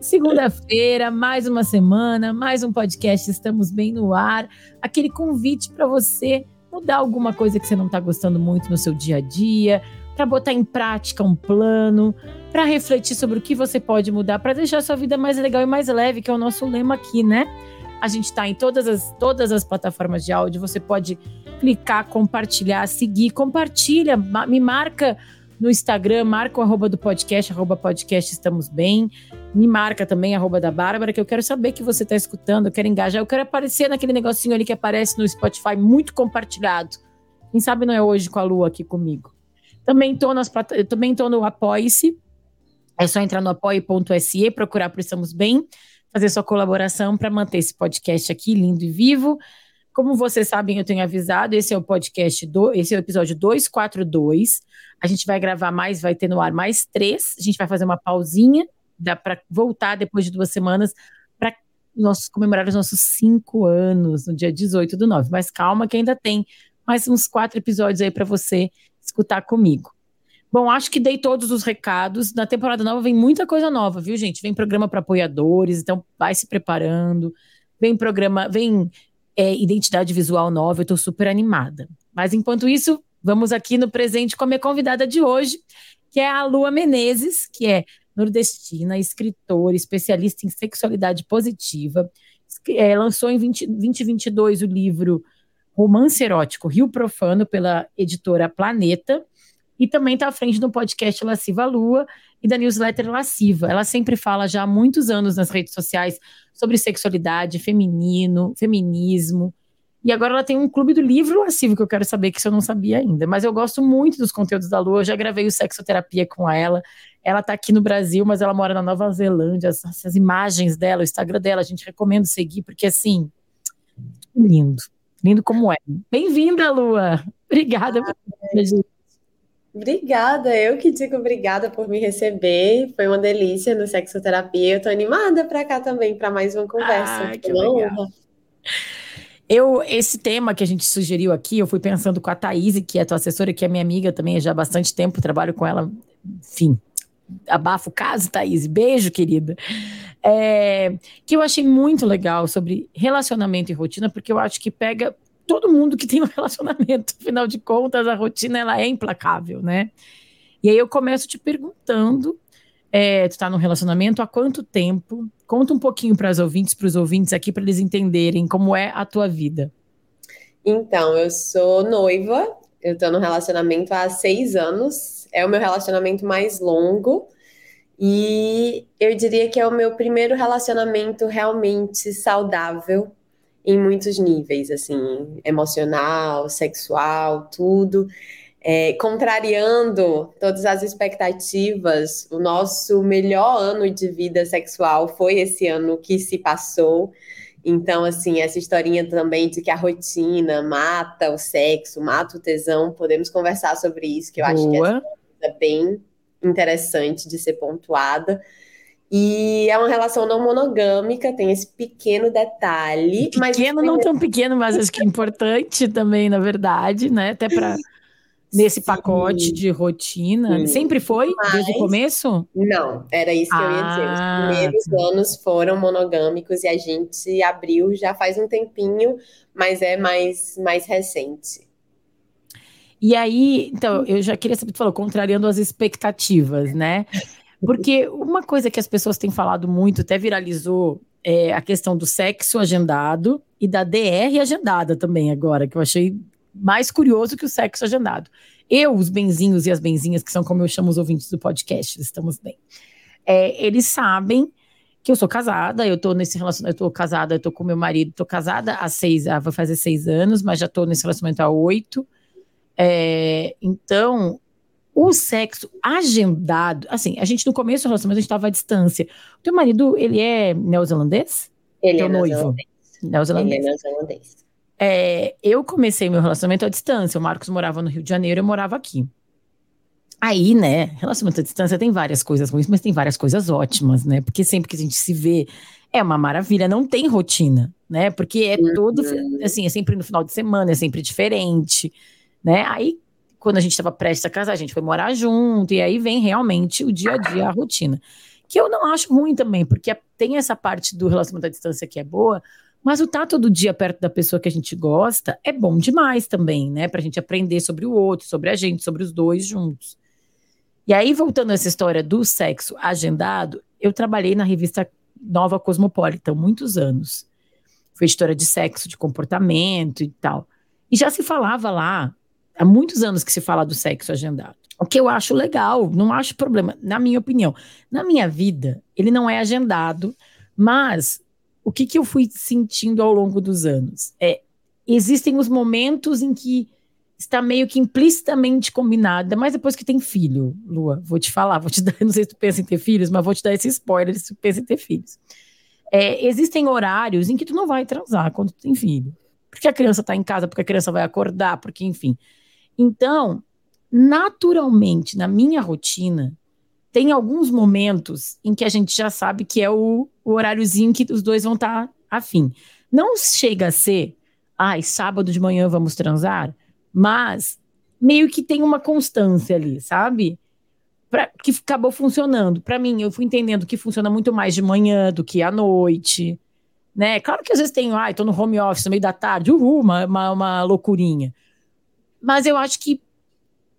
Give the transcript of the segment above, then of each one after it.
Segunda-feira, mais uma semana, mais um podcast. Estamos bem no ar. Aquele convite para você mudar alguma coisa que você não está gostando muito no seu dia a dia, para botar em prática um plano, para refletir sobre o que você pode mudar, para deixar sua vida mais legal e mais leve, que é o nosso lema aqui, né? A gente está em todas as, todas as plataformas de áudio. Você pode clicar, compartilhar, seguir, compartilha, me marca no Instagram, marca o arroba do podcast, arroba podcast Estamos Bem. Me marca também, arroba da Bárbara, que eu quero saber que você está escutando, eu quero engajar, eu quero aparecer naquele negocinho ali que aparece no Spotify, muito compartilhado. Quem sabe não é hoje com a Lua aqui comigo. Também estou nas também tô no Apoie-se. É só entrar no apoie.se, procurar por Estamos Bem, fazer sua colaboração para manter esse podcast aqui lindo e vivo. Como vocês sabem, eu tenho avisado, esse é o podcast, do, esse é o episódio 242. A gente vai gravar mais, vai ter no ar mais três. A gente vai fazer uma pausinha, dá para voltar depois de duas semanas para nós comemorar os nossos cinco anos no dia 18 do 9. Mas calma que ainda tem mais uns quatro episódios aí para você escutar comigo. Bom, acho que dei todos os recados. Na temporada nova vem muita coisa nova, viu, gente? Vem programa para apoiadores, então vai se preparando. Vem programa, vem é, identidade visual nova, eu estou super animada. Mas enquanto isso, vamos aqui no presente com a minha convidada de hoje, que é a Lua Menezes, que é nordestina, escritora, especialista em sexualidade positiva. É, lançou em 20, 2022 o livro Romance Erótico Rio Profano, pela editora Planeta. E também está à frente do podcast Lasciva Lua e da newsletter Lasciva. Ela sempre fala já há muitos anos nas redes sociais sobre sexualidade, feminino, feminismo. E agora ela tem um clube do livro lascivo que eu quero saber, que isso eu não sabia ainda. Mas eu gosto muito dos conteúdos da Lua, eu já gravei o Sexoterapia com ela. Ela está aqui no Brasil, mas ela mora na Nova Zelândia. As, as imagens dela, o Instagram dela, a gente recomenda seguir, porque assim, lindo. Lindo como é. Bem-vinda, Lua. Obrigada. Ah, por... Obrigada, eu que digo obrigada por me receber. Foi uma delícia no Sexoterapia. Eu tô animada para cá também para mais uma conversa. Ah, que legal. Eu, esse tema que a gente sugeriu aqui, eu fui pensando com a Thaís, que é a tua assessora, que é minha amiga também já há bastante tempo, trabalho com ela, enfim, abafa o caso, Thaís, beijo, querida. É, que eu achei muito legal sobre relacionamento e rotina, porque eu acho que pega todo mundo que tem um relacionamento, afinal de contas, a rotina ela é implacável, né? E aí eu começo te perguntando, é, tu tá num relacionamento há quanto tempo? Conta um pouquinho para as ouvintes, para os ouvintes aqui, para eles entenderem como é a tua vida. Então, eu sou noiva, eu tô no relacionamento há seis anos, é o meu relacionamento mais longo. E eu diria que é o meu primeiro relacionamento realmente saudável em muitos níveis, assim, emocional, sexual, tudo. É, contrariando todas as expectativas, o nosso melhor ano de vida sexual foi esse ano que se passou. Então, assim, essa historinha também de que a rotina mata o sexo, mata o tesão, podemos conversar sobre isso, que eu Boa. acho que é bem interessante de ser pontuada. E é uma relação não monogâmica, tem esse pequeno detalhe. Pequeno, mas... não tão pequeno, mas acho que é importante também, na verdade, né? Até para nesse Sim. pacote de rotina. Sim. Sempre foi? Mas... Desde o começo? Não, era isso que ah. eu ia dizer. Os ah, primeiros tá. anos foram monogâmicos e a gente abriu já faz um tempinho, mas é mais, mais recente. E aí, então, eu já queria saber, tu falou, contrariando as expectativas, né? Porque uma coisa que as pessoas têm falado muito, até viralizou, é a questão do sexo agendado e da DR agendada também agora, que eu achei mais curioso que o sexo agendado. Eu, os benzinhos e as benzinhas, que são como eu chamo os ouvintes do podcast, estamos bem. É, eles sabem que eu sou casada, eu tô nesse relacionamento, eu tô casada, eu tô com meu marido, tô casada há seis, vai fazer seis anos, mas já tô nesse relacionamento há oito. É, então, o sexo agendado, assim, a gente no começo do relacionamento a gente estava à distância. O teu marido, ele é neozelandês? Ele teu é noivo? neozelandês. Neozelandês. Ele é neozelandês. É, eu comecei meu relacionamento à distância. O Marcos morava no Rio de Janeiro, eu morava aqui. Aí, né, relacionamento à distância tem várias coisas ruins, mas tem várias coisas ótimas, né? Porque sempre que a gente se vê é uma maravilha, não tem rotina, né? Porque é todo, assim, é sempre no final de semana, é sempre diferente, né? Aí, quando a gente estava prestes a casar, a gente foi morar junto, e aí vem realmente o dia a dia, a rotina. Que eu não acho ruim também, porque tem essa parte do relacionamento à distância que é boa, mas o estar todo dia perto da pessoa que a gente gosta é bom demais também, né? Pra gente aprender sobre o outro, sobre a gente, sobre os dois juntos. E aí, voltando a essa história do sexo agendado, eu trabalhei na revista Nova Cosmopolitan muitos anos. Fui editora de sexo, de comportamento e tal. E já se falava lá, há muitos anos que se fala do sexo agendado. O que eu acho legal, não acho problema, na minha opinião. Na minha vida, ele não é agendado, mas o que, que eu fui sentindo ao longo dos anos? É, existem os momentos em que está meio que implicitamente combinada, mas depois que tem filho, Lua, vou te falar, vou te dar, não sei se tu pensa em ter filhos, mas vou te dar esse spoiler se tu pensa em ter filhos. É, existem horários em que tu não vai transar quando tu tem filho. Porque a criança está em casa, porque a criança vai acordar, porque enfim. Então, naturalmente, na minha rotina, tem alguns momentos em que a gente já sabe que é o, o horáriozinho que os dois vão estar tá afim. Não chega a ser, ai, sábado de manhã vamos transar, mas meio que tem uma constância ali, sabe? Pra, que acabou funcionando. Para mim, eu fui entendendo que funciona muito mais de manhã do que à noite, né? Claro que às vezes tem, ai, tô no home office no meio da tarde, uhul, uma, uma, uma loucurinha. Mas eu acho que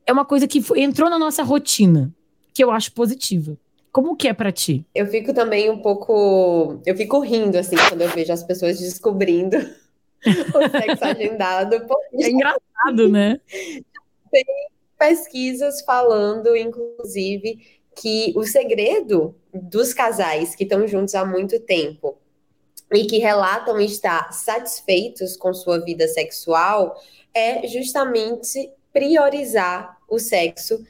é uma coisa que foi, entrou na nossa rotina, que eu acho positiva. Como que é para ti? Eu fico também um pouco. Eu fico rindo, assim, quando eu vejo as pessoas descobrindo o sexo agendado. É engraçado, né? Tem pesquisas falando, inclusive, que o segredo dos casais que estão juntos há muito tempo e que relatam estar satisfeitos com sua vida sexual é justamente priorizar o sexo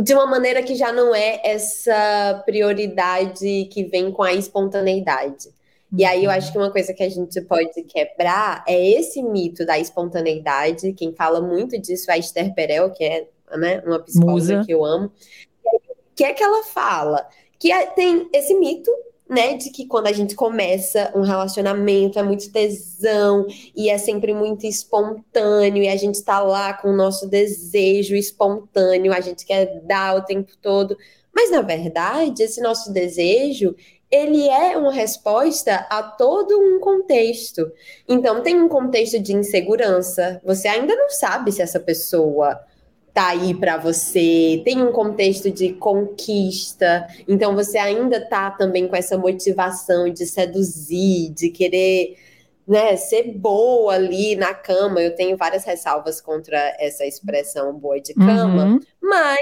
de uma maneira que já não é essa prioridade que vem com a espontaneidade. E aí eu acho que uma coisa que a gente pode quebrar é esse mito da espontaneidade. Quem fala muito disso é a Esther Perel, que é né, uma psicóloga Musa. que eu amo. O que é que ela fala? Que é, tem esse mito né, de que quando a gente começa um relacionamento é muito tesão e é sempre muito espontâneo e a gente tá lá com o nosso desejo espontâneo, a gente quer dar o tempo todo. Mas na verdade, esse nosso desejo, ele é uma resposta a todo um contexto. Então, tem um contexto de insegurança. Você ainda não sabe se essa pessoa tá aí para você, tem um contexto de conquista, então você ainda tá também com essa motivação de seduzir, de querer né, ser boa ali na cama. Eu tenho várias ressalvas contra essa expressão boa de cama, uhum. mas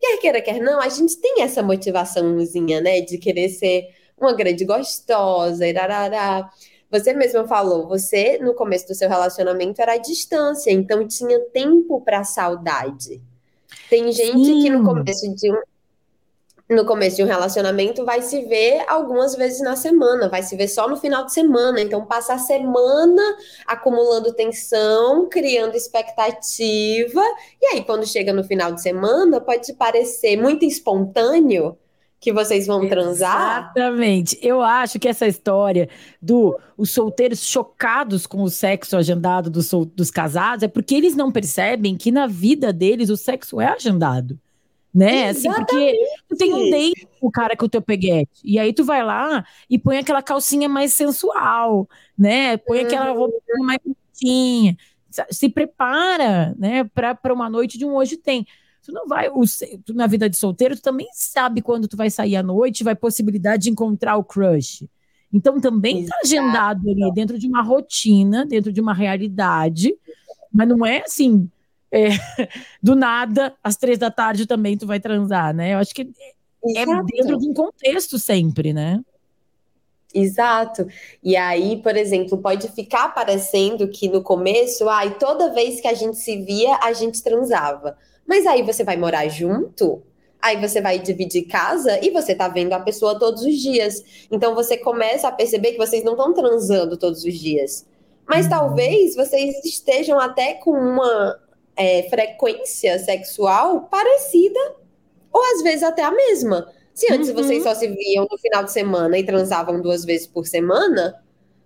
quer queira, quer não, a gente tem essa motivaçãozinha, né, de querer ser uma grande gostosa, e rarará. Você mesma falou, você no começo do seu relacionamento era à distância, então tinha tempo para saudade. Tem gente Sim. que no começo de um no começo de um relacionamento vai se ver algumas vezes na semana, vai se ver só no final de semana. Então, passa a semana acumulando tensão, criando expectativa. E aí, quando chega no final de semana, pode parecer muito espontâneo, que vocês vão transar? Exatamente. Eu acho que essa história do os solteiros chocados com o sexo agendado dos, dos casados é porque eles não percebem que na vida deles o sexo é agendado. Né? Assim, porque tu tem um date com o cara com o teu peguete. E aí tu vai lá e põe aquela calcinha mais sensual, né? Põe uhum. aquela roupa mais bonitinha. Se prepara, né, para uma noite de um hoje tem. Tu não vai, o, tu, na vida de solteiro, tu também sabe quando tu vai sair à noite, vai possibilidade de encontrar o crush. Então também está agendado ali dentro de uma rotina, dentro de uma realidade, mas não é assim, é, do nada, às três da tarde também tu vai transar, né? Eu acho que é Exato. dentro de um contexto sempre, né? Exato. E aí, por exemplo, pode ficar parecendo que no começo, ai, toda vez que a gente se via, a gente transava. Mas aí você vai morar junto, aí você vai dividir casa e você tá vendo a pessoa todos os dias. Então você começa a perceber que vocês não estão transando todos os dias. Mas uhum. talvez vocês estejam até com uma é, frequência sexual parecida, ou às vezes até a mesma. Se antes uhum. vocês só se viam no final de semana e transavam duas vezes por semana,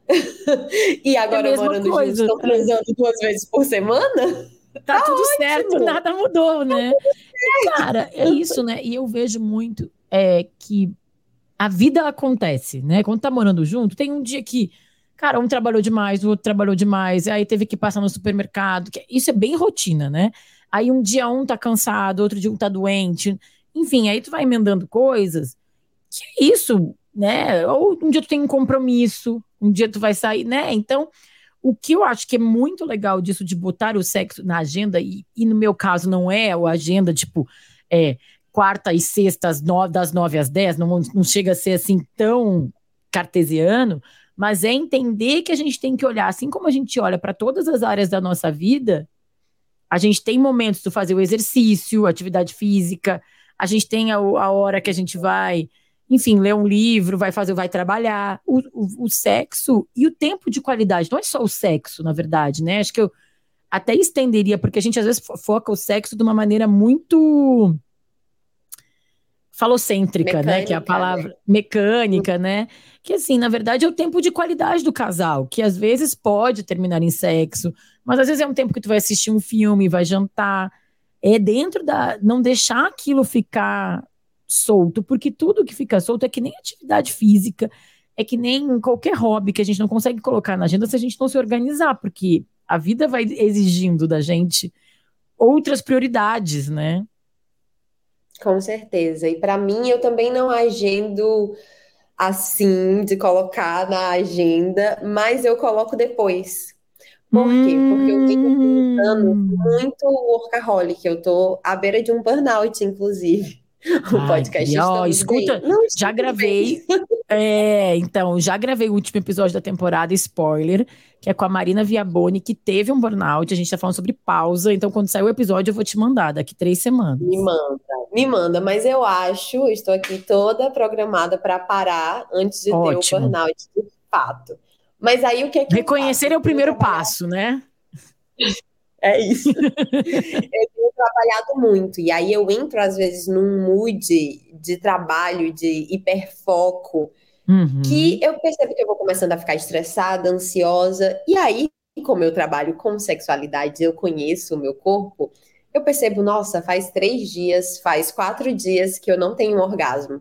e agora é morando juntos estão transando duas vezes por semana, tá, tá tudo ótimo. certo, nada mudou, né? Cara, é isso, né? E eu vejo muito é, que a vida acontece, né? Quando tá morando junto, tem um dia que, cara, um trabalhou demais, o outro trabalhou demais, aí teve que passar no supermercado. Que, isso é bem rotina, né? Aí um dia um tá cansado, outro dia um tá doente. Enfim, aí tu vai emendando coisas. Que é isso, né? Ou um dia tu tem um compromisso, um dia tu vai sair, né? Então, o que eu acho que é muito legal disso de botar o sexo na agenda, e, e no meu caso não é a agenda, tipo, é, quarta e sexta, nove, das nove às dez, não, não chega a ser assim tão cartesiano, mas é entender que a gente tem que olhar, assim como a gente olha para todas as áreas da nossa vida, a gente tem momentos de fazer o exercício, atividade física, a gente tem a, a hora que a gente vai enfim, ler um livro, vai fazer, vai trabalhar. O, o, o, sexo e o tempo de qualidade. Não é só o sexo, na verdade, né? Acho que eu até estenderia, porque a gente às vezes foca o sexo de uma maneira muito falocêntrica, mecânica, né? Que é a palavra né? mecânica, né? Que assim, na verdade, é o tempo de qualidade do casal, que às vezes pode terminar em sexo, mas às vezes é um tempo que tu vai assistir um filme, vai jantar. É dentro da. Não deixar aquilo ficar solto, porque tudo que fica solto é que nem atividade física, é que nem qualquer hobby que a gente não consegue colocar na agenda se a gente não se organizar, porque a vida vai exigindo da gente outras prioridades, né? Com certeza. E para mim, eu também não agendo assim, de colocar na agenda, mas eu coloco depois. Por quê? Porque eu tenho pensando hum. muito workaholic. Eu tô à beira de um burnout, inclusive. o Ai, podcast. Ó, escuta, Não, já gravei. é, então, já gravei o último episódio da temporada, spoiler, que é com a Marina Viaboni, que teve um burnout. A gente tá falando sobre pausa. Então, quando sair o episódio, eu vou te mandar daqui três semanas. Me manda, me manda. Mas eu acho, estou aqui toda programada para parar antes de Ótimo. ter o burnout de fato. Mas aí o que é que. Reconhecer é o primeiro passo, né? É isso. eu tenho trabalhado muito. E aí eu entro, às vezes, num mood de trabalho, de hiperfoco, uhum. que eu percebo que eu vou começando a ficar estressada, ansiosa. E aí, como eu trabalho com sexualidade, eu conheço o meu corpo, eu percebo, nossa, faz três dias, faz quatro dias que eu não tenho um orgasmo.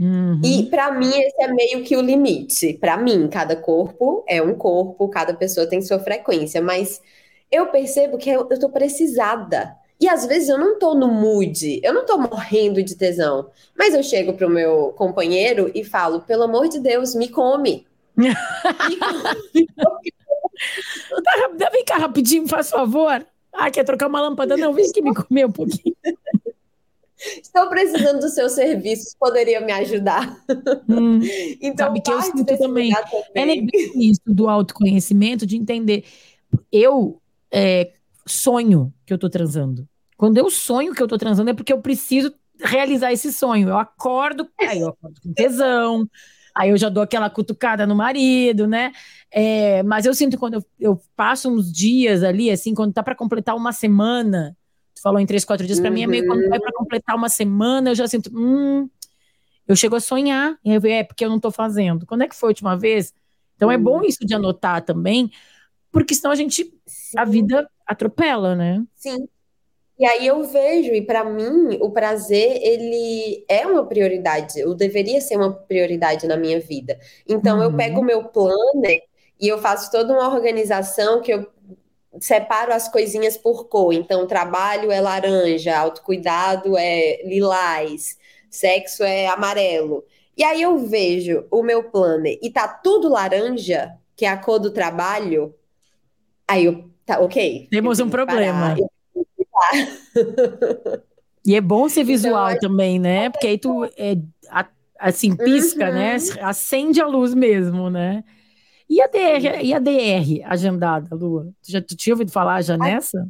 Uhum. E para mim esse é meio que o limite. Para mim, cada corpo é um corpo, cada pessoa tem sua frequência, mas eu percebo que eu, eu tô precisada. E às vezes eu não tô no mood, eu não tô morrendo de tesão. Mas eu chego pro meu companheiro e falo: pelo amor de Deus, me come. me come. Tá, vem cá rapidinho, faz favor. Ah, quer trocar uma lâmpada? Não, vem que me comer um pouquinho. Estou precisando dos seus serviços, poderia me ajudar. Hum, então, sabe que eu sinto também. também. É legal isso do autoconhecimento, de entender. Eu é, sonho que eu tô transando. Quando eu sonho que eu tô transando é porque eu preciso realizar esse sonho. Eu acordo, aí eu acordo com tesão, aí eu já dou aquela cutucada no marido, né? É, mas eu sinto quando eu, eu, passo uns dias ali, assim, quando tá para completar uma semana, tu falou em três, quatro dias, para uhum. mim é meio quando vai para completar uma semana, eu já sinto, hum, eu chego a sonhar, e eu, é porque eu não tô fazendo. Quando é que foi a última vez? Então é bom uhum. isso de anotar também, porque senão a gente, Sim. a vida atropela, né? Sim. E aí eu vejo, e para mim, o prazer, ele é uma prioridade, ou deveria ser uma prioridade na minha vida. Então uhum. eu pego o meu planner e eu faço toda uma organização que eu separo as coisinhas por cor. Então, trabalho é laranja, autocuidado é lilás, sexo é amarelo. E aí eu vejo o meu planner e tá tudo laranja, que é a cor do trabalho, Aí eu, tá, ok. Temos um problema. e é bom ser então, visual então, também, né? Porque aí tu, é, assim, pisca, né? uhum. né? Acende a luz mesmo, né? E a DR, e a DR agendada, Lua? Tu já tu tinha ouvido falar já nessa?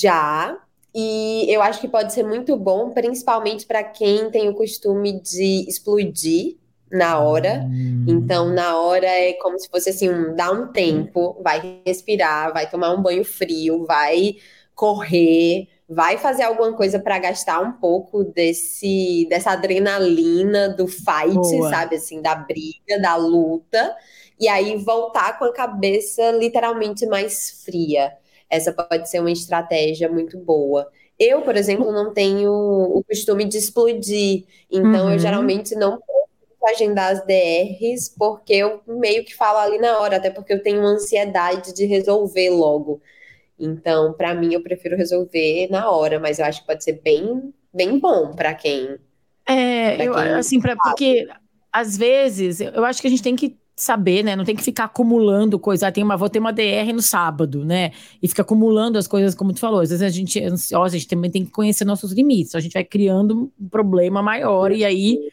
Já. e eu acho que pode ser muito bom, principalmente para quem tem o costume de explodir na hora. Hum. Então, na hora é como se fosse assim, um, dá um tempo, vai respirar, vai tomar um banho frio, vai correr, vai fazer alguma coisa para gastar um pouco desse dessa adrenalina do fight, Boa. sabe assim, da briga, da luta, e aí voltar com a cabeça literalmente mais fria. Essa pode ser uma estratégia muito boa. Eu, por exemplo, não tenho o costume de explodir, então uhum. eu geralmente não agendar as DRs, porque eu meio que falo ali na hora, até porque eu tenho ansiedade de resolver logo. Então, para mim, eu prefiro resolver na hora, mas eu acho que pode ser bem, bem bom para quem. É, pra eu, quem assim, pra, porque às vezes eu acho que a gente tem que saber, né? Não tem que ficar acumulando coisa. Ah, tem uma, vou ter uma DR no sábado, né? E fica acumulando as coisas, como tu falou. Às vezes a gente é ansiosa, a gente também tem que conhecer nossos limites. A gente vai criando um problema maior e aí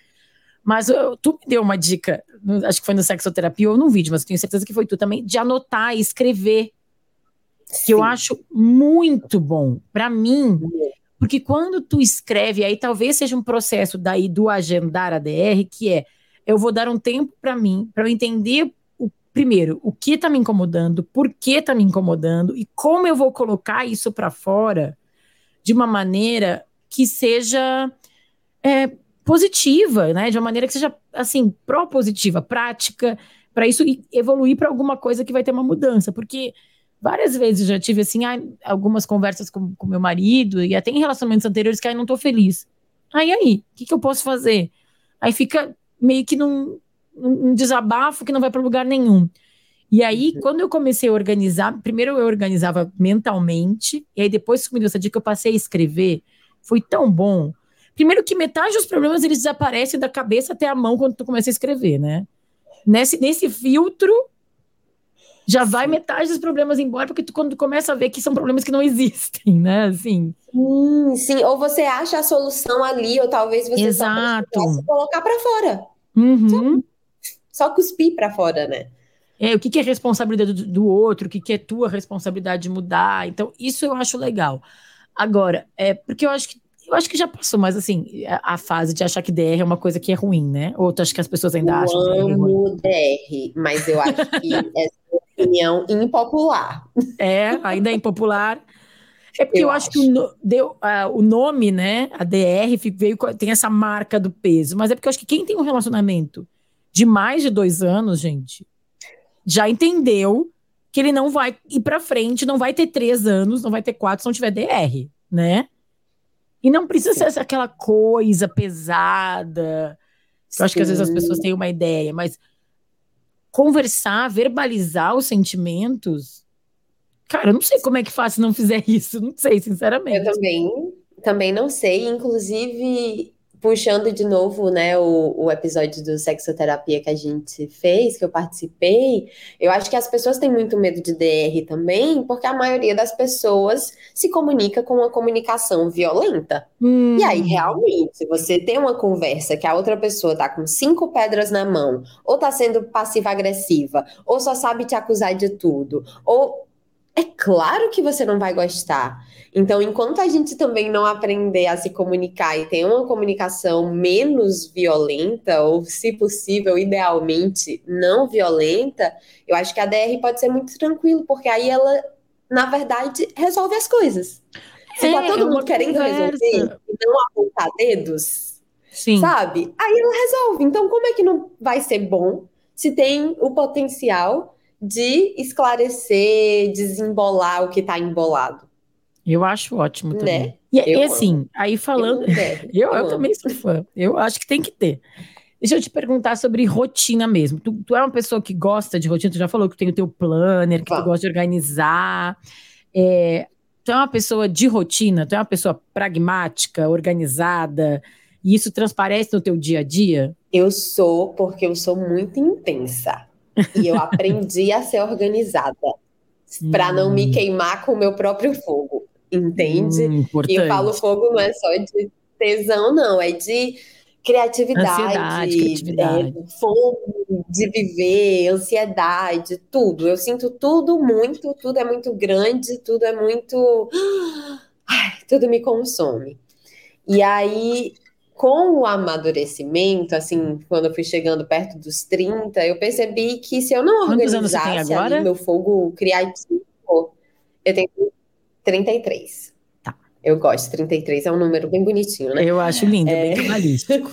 mas eu, tu me deu uma dica, acho que foi no sexoterapia ou num vídeo, mas eu tenho certeza que foi tu também, de anotar e escrever. Sim. Que eu acho muito bom. Para mim, porque quando tu escreve, aí talvez seja um processo daí do agendar a DR, que é eu vou dar um tempo para mim, para eu entender o primeiro, o que tá me incomodando, por que tá me incomodando e como eu vou colocar isso para fora de uma maneira que seja é, positiva, né? De uma maneira que seja, assim, propositiva, prática, para isso evoluir para alguma coisa que vai ter uma mudança. Porque várias vezes já tive, assim, algumas conversas com, com meu marido e até em relacionamentos anteriores que aí não tô feliz. Aí, aí, o que, que eu posso fazer? Aí fica meio que num, num desabafo que não vai para lugar nenhum. E aí, uhum. quando eu comecei a organizar, primeiro eu organizava mentalmente, e aí depois que me deu essa dica, eu passei a escrever. Foi tão bom, Primeiro que metade dos problemas eles desaparecem da cabeça até a mão quando tu começa a escrever, né? Nesse, nesse filtro já vai metade dos problemas embora, porque tu, quando tu começa a ver que são problemas que não existem, né? Assim. Sim, sim. Ou você acha a solução ali, ou talvez você Exato. só colocar para fora. Uhum. Só, só cuspir para fora, né? É, o que, que é responsabilidade do, do outro, o que, que é tua responsabilidade de mudar. Então, isso eu acho legal. Agora, é porque eu acho que eu acho que já passou, mas assim, a, a, fase de achar que DR é uma coisa que é ruim, né? Ou tu acha que as pessoas ainda eu acham DR é ruim? DR, mas eu acho que essa é opinião impopular. É, ainda é impopular. É porque eu, eu acho, acho, que o, deu, uh, o nome, né, a DR, veio, tem essa marca do peso, mas é porque eu acho que quem tem um relacionamento de mais de dois anos, gente, já entendeu que ele não vai ir para frente, não vai ter três anos, não vai ter quatro se não tiver DR, né? E não precisa ser aquela coisa pesada. Eu acho que às vezes as pessoas têm uma ideia, mas conversar, verbalizar os sentimentos. Cara, eu não sei como é que faz se não fizer isso. Não sei, sinceramente. Eu também, também não sei. Inclusive, puxando de novo, né, o, o episódio do sexoterapia que a gente fez, que eu participei, eu acho que as pessoas têm muito medo de DR também, porque a maioria das pessoas se comunica com uma comunicação violenta. Hum. E aí, realmente, se você tem uma conversa que a outra pessoa tá com cinco pedras na mão, ou tá sendo passiva-agressiva, ou só sabe te acusar de tudo, ou é claro que você não vai gostar. Então, enquanto a gente também não aprender a se comunicar e ter uma comunicação menos violenta, ou, se possível, idealmente não violenta, eu acho que a DR pode ser muito tranquilo, porque aí ela, na verdade, resolve as coisas. Se tá todo mundo querendo conversa. resolver e não apontar dedos, Sim. sabe? Aí ela resolve. Então, como é que não vai ser bom se tem o potencial de esclarecer, desembolar o que está embolado. Eu acho ótimo né? também. Né? E, eu, e, assim, aí falando. Eu, eu, eu também sou fã. Eu acho que tem que ter. Deixa eu te perguntar sobre rotina mesmo. Tu, tu, é uma pessoa que gosta de rotina, tu já falou que tem o teu planner, que tu gosta de organizar. É, tu é uma pessoa de rotina, tu é uma pessoa pragmática, organizada, e isso transparece no teu dia a dia? Eu sou, porque eu sou muito intensa. E eu aprendi a ser organizada para não me hum. queimar com o meu próprio fogo, entende? Hum, e eu falo fogo não é só de tesão, não, é de criatividade, ansiedade, criatividade. É, fome de viver, ansiedade, tudo. Eu sinto tudo muito, tudo é muito grande, tudo é muito ai, tudo me consome. E aí, com o amadurecimento, assim, quando eu fui chegando perto dos 30, eu percebi que se eu não Quantos organizasse ali meu fogo criativo, eu tenho 33. Tá. Eu gosto, 33 é um número bem bonitinho, né? Eu acho lindo, bem cabalístico.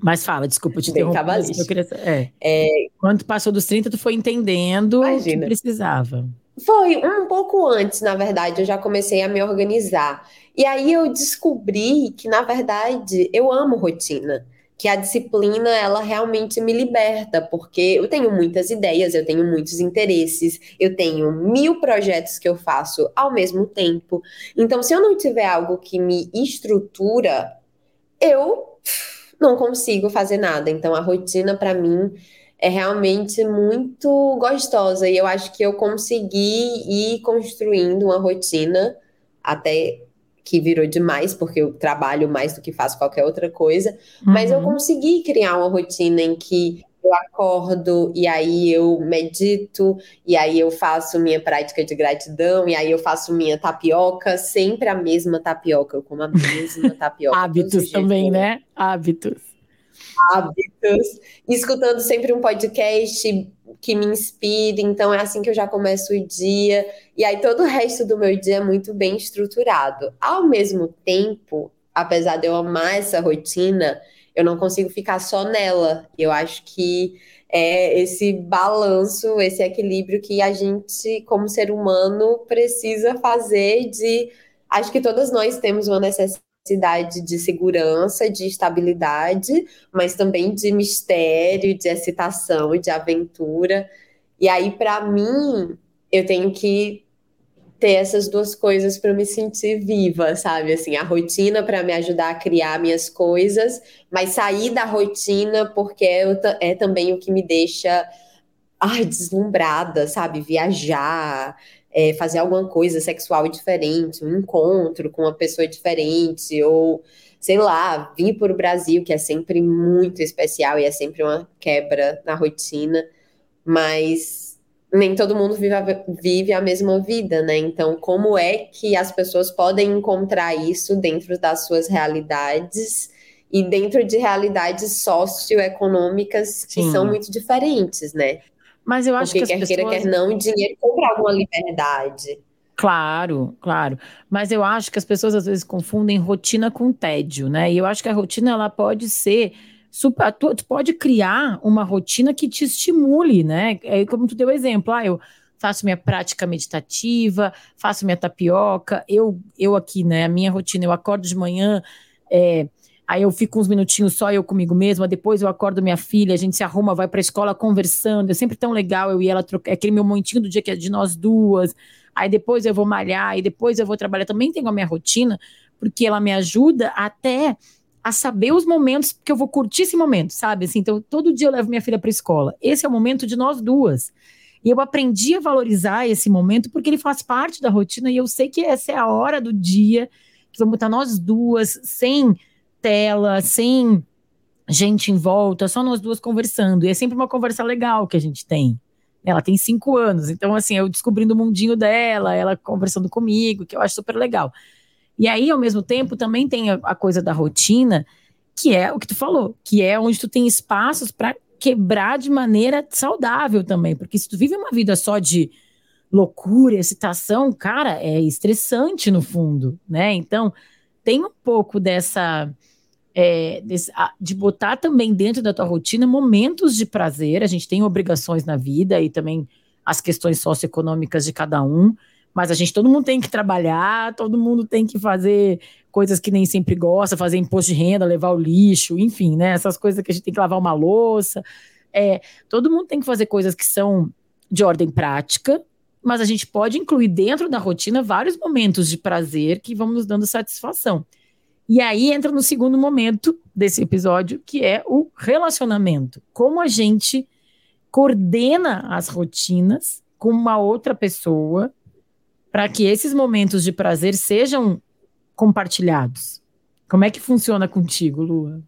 Mas fala, desculpa te Bem interromper. mas cabalístico. Eu queria... é. Quando passou dos 30, tu foi entendendo o que Imagina. precisava. Foi um pouco antes, na verdade, eu já comecei a me organizar. E aí eu descobri que, na verdade, eu amo rotina, que a disciplina ela realmente me liberta, porque eu tenho muitas ideias, eu tenho muitos interesses, eu tenho mil projetos que eu faço ao mesmo tempo. Então, se eu não tiver algo que me estrutura, eu não consigo fazer nada. Então, a rotina para mim é realmente muito gostosa e eu acho que eu consegui ir construindo uma rotina até que virou demais, porque eu trabalho mais do que faço qualquer outra coisa, mas eu Uhum. consegui criar uma rotina em que eu acordo e aí eu medito e aí eu faço minha prática de gratidão e aí eu faço minha tapioca, sempre a mesma tapioca, eu como a mesma tapioca. Hábitos também, né? Hábitos. Hábitos, escutando sempre um podcast que me inspire, então é assim que eu já começo o dia, e aí todo o resto do meu dia é muito bem estruturado. Ao mesmo tempo, apesar de eu amar essa rotina, eu não consigo ficar só nela. Eu acho que é esse balanço, esse equilíbrio que a gente, como ser humano, precisa fazer de. Acho que todas nós temos uma necessidade de segurança, de estabilidade, mas também de mistério, de excitação e de aventura. E aí, para mim, eu tenho que ter essas duas coisas para me sentir viva, sabe? Assim, a rotina para me ajudar a criar minhas coisas, mas sair da rotina porque é, é também o que me deixa ai, deslumbrada, sabe? Viajar, é, fazer alguma coisa sexual diferente, um encontro com uma pessoa diferente, ou sei lá, vir para o Brasil, que é sempre muito especial e é sempre uma quebra na rotina, mas nem todo mundo vive a, vive a mesma vida, né? Então, como é que as pessoas podem encontrar isso dentro das suas realidades e dentro de realidades socioeconômicas que Sim. são muito diferentes, né? Mas eu acho Porque que as quer queira, pessoas. quer não, o dinheiro compra alguma liberdade. Claro, claro. Mas eu acho que as pessoas às vezes confundem rotina com tédio, né? E eu acho que a rotina ela pode ser super, tu, tu pode criar uma rotina que te estimule, né? É como tu deu exemplo, ah, eu faço minha prática meditativa, faço minha tapioca, eu eu aqui, né? A minha rotina, eu acordo de manhã, é, aí eu fico uns minutinhos só eu comigo mesma, depois eu acordo minha filha, a gente se arruma, vai para a escola conversando, é sempre tão legal eu e ela trocar, é aquele meu momentinho do dia que é de nós duas aí depois eu vou malhar, e depois eu vou trabalhar. Também tenho a minha rotina, porque ela me ajuda até a saber os momentos que eu vou curtir esse momento, sabe? Assim, então, todo dia eu levo minha filha para escola. Esse é o momento de nós duas. E eu aprendi a valorizar esse momento porque ele faz parte da rotina e eu sei que essa é a hora do dia que vamos estar nós duas, sem tela, sem gente em volta, só nós duas conversando. E é sempre uma conversa legal que a gente tem. Ela tem cinco anos, então, assim, eu descobrindo o mundinho dela, ela conversando comigo, que eu acho super legal. E aí, ao mesmo tempo, também tem a, a coisa da rotina, que é o que tu falou, que é onde tu tem espaços para quebrar de maneira saudável também, porque se tu vive uma vida só de loucura, excitação, cara, é estressante no fundo, né? Então, tem um pouco dessa é, de botar também dentro da tua rotina momentos de prazer. A gente tem obrigações na vida e também as questões socioeconômicas de cada um, mas a gente, todo mundo tem que trabalhar, todo mundo tem que fazer coisas que nem sempre gosta, fazer imposto de renda, levar o lixo, enfim, né? Essas coisas que a gente tem que lavar uma louça. É, todo mundo tem que fazer coisas que são de ordem prática, mas a gente pode incluir dentro da rotina vários momentos de prazer que vão nos dando satisfação. E aí entra no segundo momento desse episódio, que é o relacionamento. Como a gente coordena as rotinas com uma outra pessoa para que esses momentos de prazer sejam compartilhados. Como é que funciona contigo, Lua?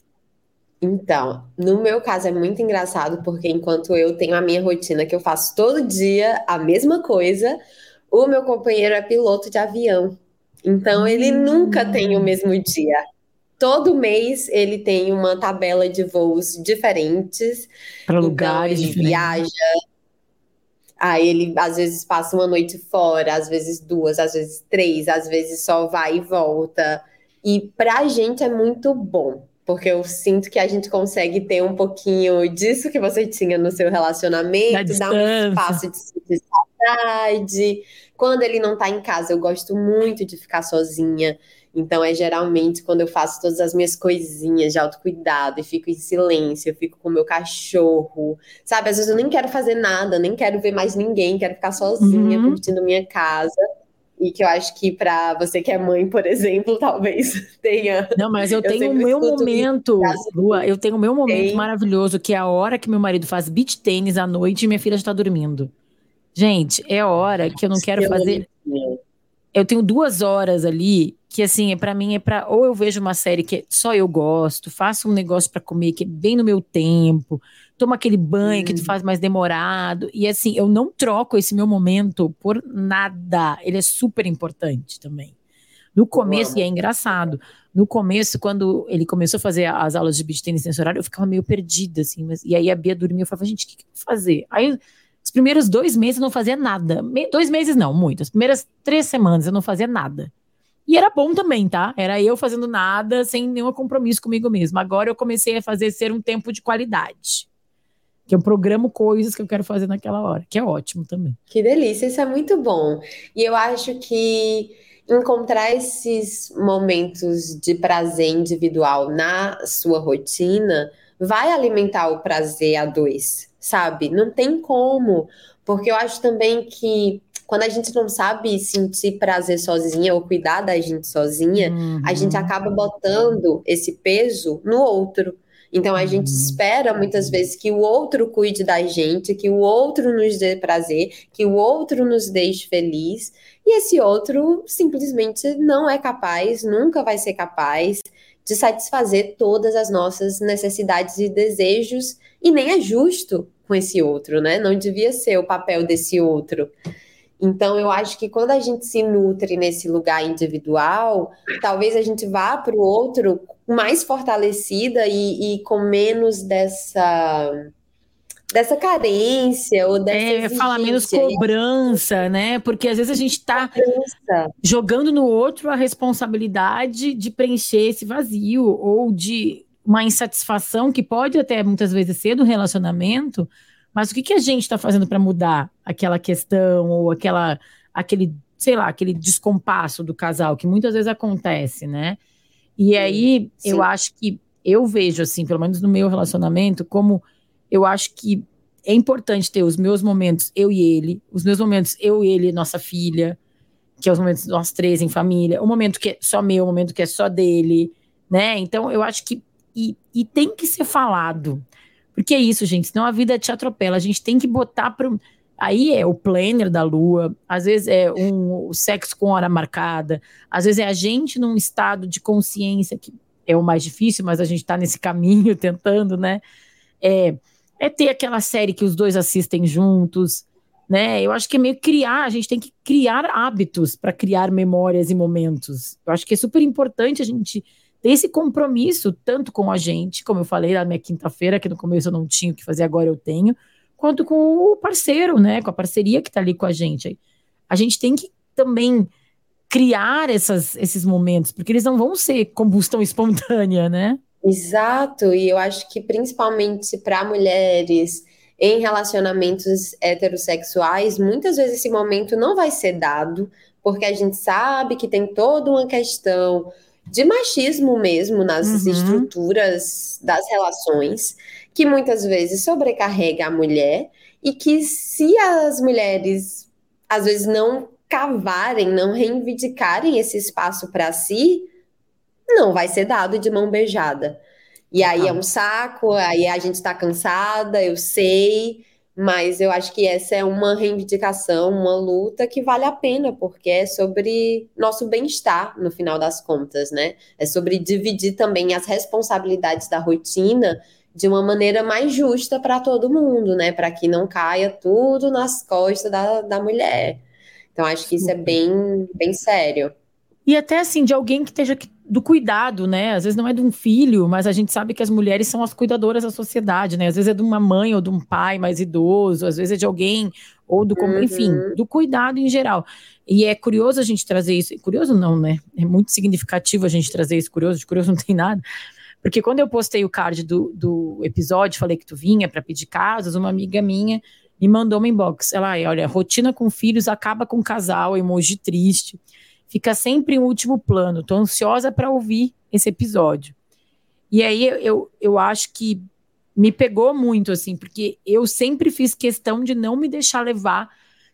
Então, no meu caso é muito engraçado, porque enquanto eu tenho a minha rotina que eu faço todo dia a mesma coisa, o meu companheiro é piloto de avião. Então, ele hum. nunca tem o mesmo dia. Todo mês ele tem uma tabela de voos diferentes. Para então, lugares ele diferentes. viaja. Aí ele às vezes passa uma noite fora, às vezes duas, às vezes três, às vezes só vai e volta. E para a gente é muito bom, porque eu sinto que a gente consegue ter um pouquinho disso que você tinha no seu relacionamento, dar um espaço de Quando ele não está em casa, eu gosto muito de ficar sozinha. Então é geralmente quando eu faço todas as minhas coisinhas de autocuidado e fico em silêncio, eu fico com o meu cachorro, sabe? Às vezes eu nem quero fazer nada, nem quero ver mais ninguém, quero ficar sozinha, uhum. curtindo minha casa. E que eu acho que para você que é mãe, por exemplo, talvez tenha. Não, mas eu, eu tenho o meu momento, Lua, eu tenho o meu momento Tem. maravilhoso, que é a hora que meu marido faz beach tênis à noite e minha filha está dormindo. Gente, é hora que eu não quero fazer. Eu tenho duas horas ali que assim, é para mim é para ou eu vejo uma série que só eu gosto, faço um negócio para comer que é bem no meu tempo, toma aquele banho hum. que tu faz mais demorado e assim, eu não troco esse meu momento por nada. Ele é super importante também. No começo, e é engraçado, no começo, quando ele começou a fazer as aulas de beat tênis nesse horário, eu ficava meio perdida, assim, mas, e aí a Bia dormia, eu falava, gente, o que, que eu vou fazer? Aí os primeiros dois meses eu não fazia nada. Me, dois meses não, muito. As primeiras três semanas eu não fazia nada. E era bom também, tá? Era eu fazendo nada, sem nenhum compromisso comigo mesmo. Agora eu comecei a fazer ser um tempo de qualidade. Que eu programo coisas que eu quero fazer naquela hora, que é ótimo também. Que delícia, isso é muito bom. E eu acho que encontrar esses momentos de prazer individual na sua rotina vai alimentar o prazer a dois, sabe? Não tem como, porque eu acho também que quando a gente não sabe sentir prazer sozinha ou cuidar da gente sozinha, uhum. a gente uhum. acaba botando esse peso no outro. Então a gente uhum. espera muitas vezes que o outro cuide da gente, que o outro nos dê prazer, que o outro nos deixe feliz, e esse outro simplesmente não é capaz, nunca vai ser capaz de satisfazer todas as nossas necessidades e desejos, e nem é justo com esse outro, né? Não devia ser o papel desse outro. Então, eu acho que quando a gente se nutre nesse lugar individual, talvez a gente vá para o outro mais fortalecida e, e, com menos dessa dessa carência ou dessa é, fala menos cobrança, né? Porque às vezes a gente está jogando no outro a responsabilidade de preencher esse vazio ou de uma insatisfação que pode até muitas vezes ser do relacionamento, mas o que, que a gente está fazendo para mudar aquela questão ou aquela, aquele, sei lá, aquele descompasso do casal que muitas vezes acontece, né? E aí Sim. eu acho que eu vejo assim, pelo menos no meu relacionamento, como eu acho que é importante ter os meus momentos eu e ele, os meus momentos eu e ele, nossa filha, que é os momentos nós três em família, o momento que é só meu, o momento que é só dele, né? Então eu acho que e, e tem que ser falado. Porque é isso, gente, senão a vida te atropela. A gente tem que botar para. Aí é o planner da lua, às vezes é um, o sexo com hora marcada, às vezes é a gente num estado de consciência que é o mais difícil, mas a gente está nesse caminho tentando, né? É, é ter aquela série que os dois assistem juntos, né? Eu acho que é meio criar, a gente tem que criar hábitos para criar memórias e momentos. Eu acho que é super importante a gente ter esse compromisso, tanto com a gente, como eu falei na minha quinta-feira, que no começo eu não tinha o que fazer, agora eu tenho, quanto com o parceiro, né? Com a parceria que está ali com a gente. A gente tem que também criar essas, esses momentos, porque eles não vão ser combustão espontânea, né? Exato, e eu acho que principalmente para mulheres em relacionamentos heterossexuais, muitas vezes esse momento não vai ser dado, porque a gente sabe que tem toda uma questão de machismo mesmo nas uhum. estruturas das relações, que muitas vezes sobrecarrega a mulher e que se as mulheres às vezes não cavarem, não reivindicarem esse espaço para si, não vai ser dado de mão beijada. E aí ah. é um saco, aí a gente está cansada, eu sei, mas eu acho que essa é uma reivindicação, uma luta que vale a pena, porque é sobre nosso bem-estar, no final das contas, né? É sobre dividir também as responsabilidades da rotina de uma maneira mais justa para todo mundo, né? Para que não caia tudo nas costas da, da mulher. Então, acho que isso é bem, bem sério. E até assim, de alguém que esteja do cuidado, né? Às vezes não é de um filho, mas a gente sabe que as mulheres são as cuidadoras da sociedade, né? Às vezes é de uma mãe ou de um pai mais idoso, às vezes é de alguém ou do, uhum. enfim, do cuidado em geral. E é curioso a gente trazer isso. Curioso não, né? É muito significativo a gente trazer isso. Curioso, de curioso não tem nada. Porque quando eu postei o card do, do episódio, falei que tu vinha para pedir casas, uma amiga minha me mandou uma inbox. Ela, olha, rotina com filhos acaba com casal, emoji triste fica sempre em último plano. Tô ansiosa para ouvir esse episódio. E aí eu, eu acho que me pegou muito, assim, porque eu sempre fiz questão de não me deixar levar.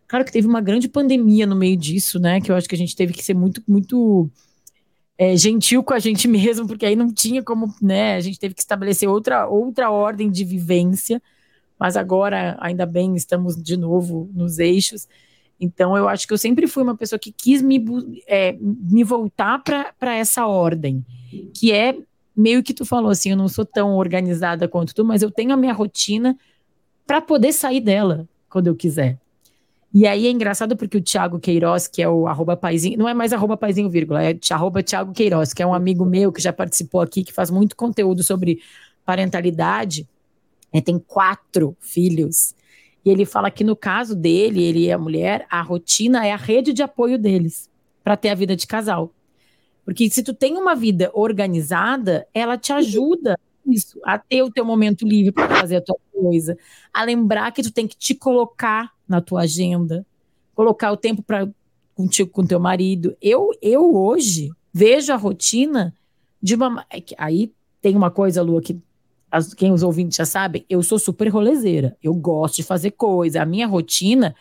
Claro que teve uma grande pandemia no meio disso, né? Que eu acho que a gente teve que ser muito, muito é, gentil com a gente mesmo, porque aí não tinha como, né? A gente teve que estabelecer outra, outra ordem de vivência. Mas agora, ainda bem, estamos de novo nos eixos. Então, eu acho que eu sempre fui uma pessoa que quis me, é, me voltar para essa ordem, que é meio que tu falou assim: eu não sou tão organizada quanto tu, mas eu tenho a minha rotina para poder sair dela quando eu quiser. E aí é engraçado porque o Thiago Queiroz, que é o arroba paizinho, não é mais arroba paizinho, vírgula, é arroba Thiago Queiroz, que é um amigo meu que já participou aqui, que faz muito conteúdo sobre parentalidade, é, tem quatro filhos. E ele fala que no caso dele, ele e a mulher, a rotina é a rede de apoio deles para ter a vida de casal. Porque se tu tem uma vida organizada, ela te ajuda isso, a ter o teu momento livre para fazer a tua coisa, a lembrar que tu tem que te colocar na tua agenda, colocar o tempo para contigo com teu marido. Eu eu hoje vejo a rotina de uma é aí tem uma coisa, Lua, que as, quem os ouvintes já sabem, eu sou super rolezeira. Eu gosto de fazer coisa. A minha rotina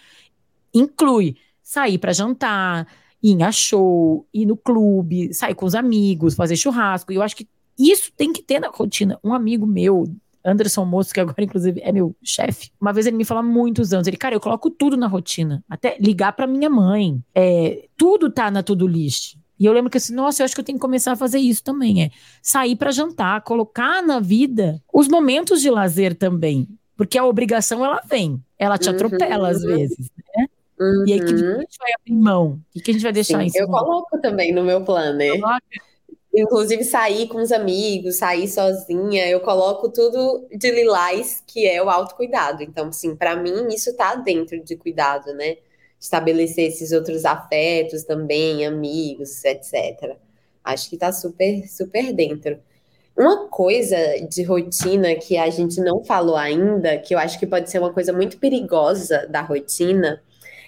inclui sair para jantar, ir a show, ir no clube, sair com os amigos, fazer churrasco. E eu acho que isso tem que ter na rotina. Um amigo meu, Anderson Moço, que agora inclusive é meu chefe, uma vez ele me falou há muitos anos, ele, cara, eu coloco tudo na rotina, até ligar para minha mãe, é, tudo tá na to-do list. E eu lembro que assim, nossa, eu acho que eu tenho que começar a fazer isso também, é sair para jantar, colocar na vida os momentos de lazer também, porque a obrigação ela vem, ela te atropela uhum. às vezes, né? Uhum. E aí, que, que, a gente vai abrir mão? O que, a gente vai deixar Sim, em cima? Eu coloco também no meu planner. Inclusive, sair com os amigos, sair sozinha, eu coloco tudo de lilás, que é o autocuidado. Então, sim, para mim, isso tá dentro de cuidado, né? Estabelecer esses outros afetos também, amigos, etc. Acho que está super, super dentro. Uma coisa de rotina que a gente não falou ainda, que eu acho que pode ser uma coisa muito perigosa da rotina,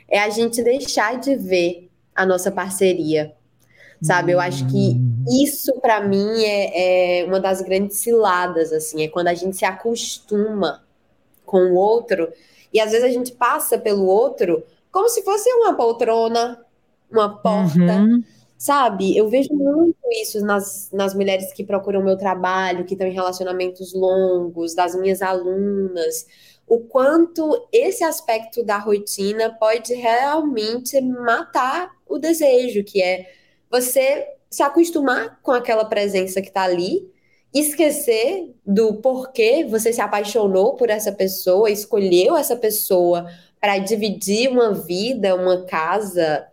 é a gente deixar de ver a nossa parceria. Sabe, eu acho que hum. isso para mim é, é uma das grandes ciladas, assim, é quando a gente se acostuma com o outro e às vezes a gente passa pelo outro como se fosse uma poltrona, uma porta, uhum. sabe? Eu vejo muito isso nas, nas mulheres que procuram meu trabalho, que estão em relacionamentos longos, das minhas alunas, o quanto esse aspecto da rotina pode realmente matar o desejo, que é você se acostumar com aquela presença que está ali, esquecer do porquê você se apaixonou por essa pessoa, escolheu essa pessoa para dividir uma vida, uma casa,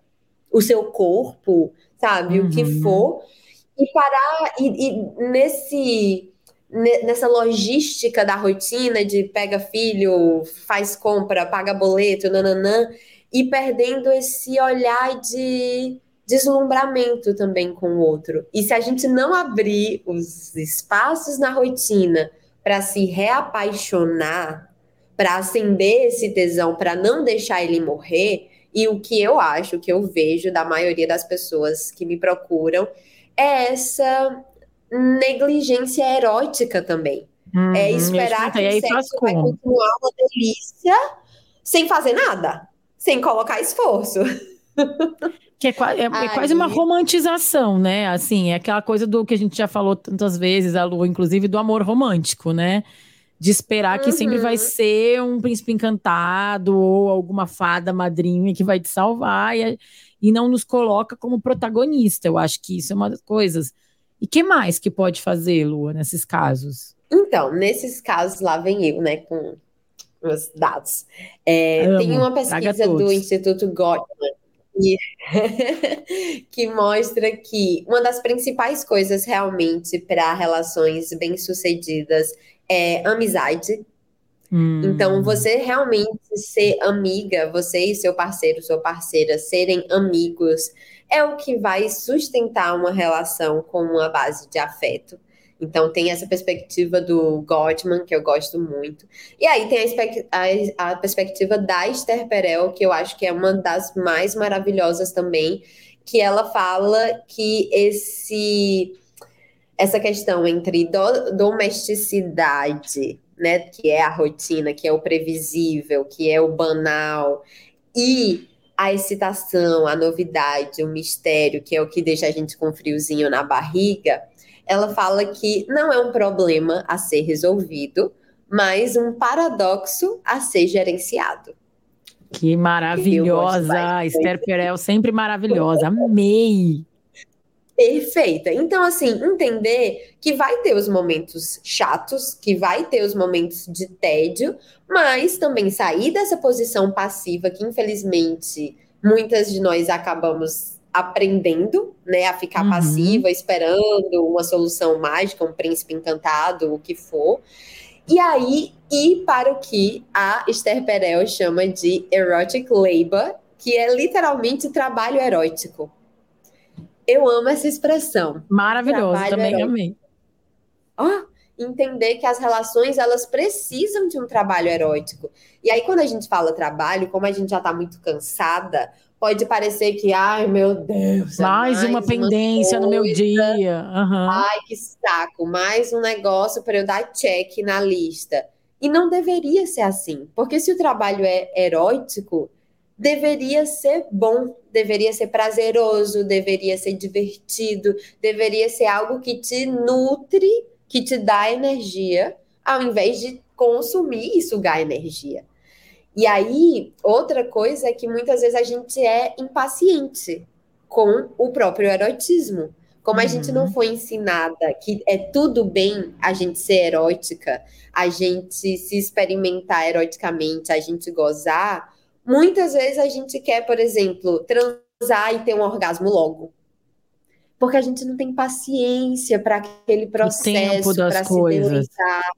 o seu corpo, sabe? Uhum. O que uhum. for. E parar e, e nesse nessa logística da rotina de pega filho, faz compra, paga boleto, nananã, e perdendo esse olhar de deslumbramento também com o outro. E se a gente não abrir os espaços na rotina para se reapaixonar, para acender esse tesão, para não deixar ele morrer. E o que eu acho, o que eu vejo da maioria das pessoas que me procuram é essa negligência erótica também. Uhum, é esperar que o sexo vai continuar uma delícia sem fazer nada, sem colocar esforço. Que é, é, é quase uma romantização, né? Assim, é aquela coisa do que a gente já falou tantas vezes, a Lu, inclusive, do amor romântico, né? De esperar uhum. que sempre vai uhum. ser um príncipe encantado ou alguma fada madrinha que vai te salvar e, e não nos coloca como protagonista. Eu acho que isso é uma das coisas. E que mais que pode fazer, Lua, nesses casos? Então, nesses casos, lá vem eu, né, com os dados. É, tem uma pesquisa do Instituto Gottman que, que mostra que uma das principais coisas realmente para relações bem-sucedidas é amizade. Hum. Então, você realmente ser amiga, você e seu parceiro, sua parceira serem amigos, é o que vai sustentar uma relação com uma base de afeto. Então tem essa perspectiva do Gottman, que eu gosto muito. E aí tem a, a, a, perspectiva da Esther Perel, que eu acho que é uma das mais maravilhosas também, que ela fala que esse essa questão entre do, domesticidade, né, que é a rotina, que é o previsível, que é o banal, e a excitação, a novidade, o mistério, que é o que deixa a gente com friozinho na barriga, ela fala que não é um problema a ser resolvido, mas um paradoxo a ser gerenciado. Que maravilhosa! Esther Perel, sempre maravilhosa. Amei! Perfeita. Então, assim, entender que vai ter os momentos chatos, que vai ter os momentos de tédio, mas também sair dessa posição passiva que, infelizmente, muitas de nós acabamos aprendendo, né, a ficar uhum. passiva, esperando uma solução mágica, um príncipe encantado, o que for. E aí ir para o que a Esther Perel chama de erotic labor, que é literalmente trabalho erótico. Eu amo essa expressão. Maravilhoso, trabalho também erótico. amei. Oh, entender que as relações elas precisam de um trabalho erótico. E aí quando a gente fala trabalho, como a gente já está muito cansada, pode parecer que, ai meu Deus, é mais, mais uma pendência uma no meu dia. Uhum. Ai, que saco, mais um negócio para eu dar check na lista. E não deveria ser assim, porque se o trabalho é erótico, deveria ser bom, deveria ser prazeroso, deveria ser divertido, deveria ser algo que te nutre, que te dá energia, ao invés de consumir e sugar energia. E aí, outra coisa é que muitas vezes a gente é impaciente com o próprio erotismo. Como a gente não uhum. foi ensinada que é tudo bem a gente ser erótica, a gente se experimentar eroticamente, a gente gozar, muitas vezes a gente quer, por exemplo, transar e ter um orgasmo logo. Porque a gente não tem paciência para aquele processo, para se deliciar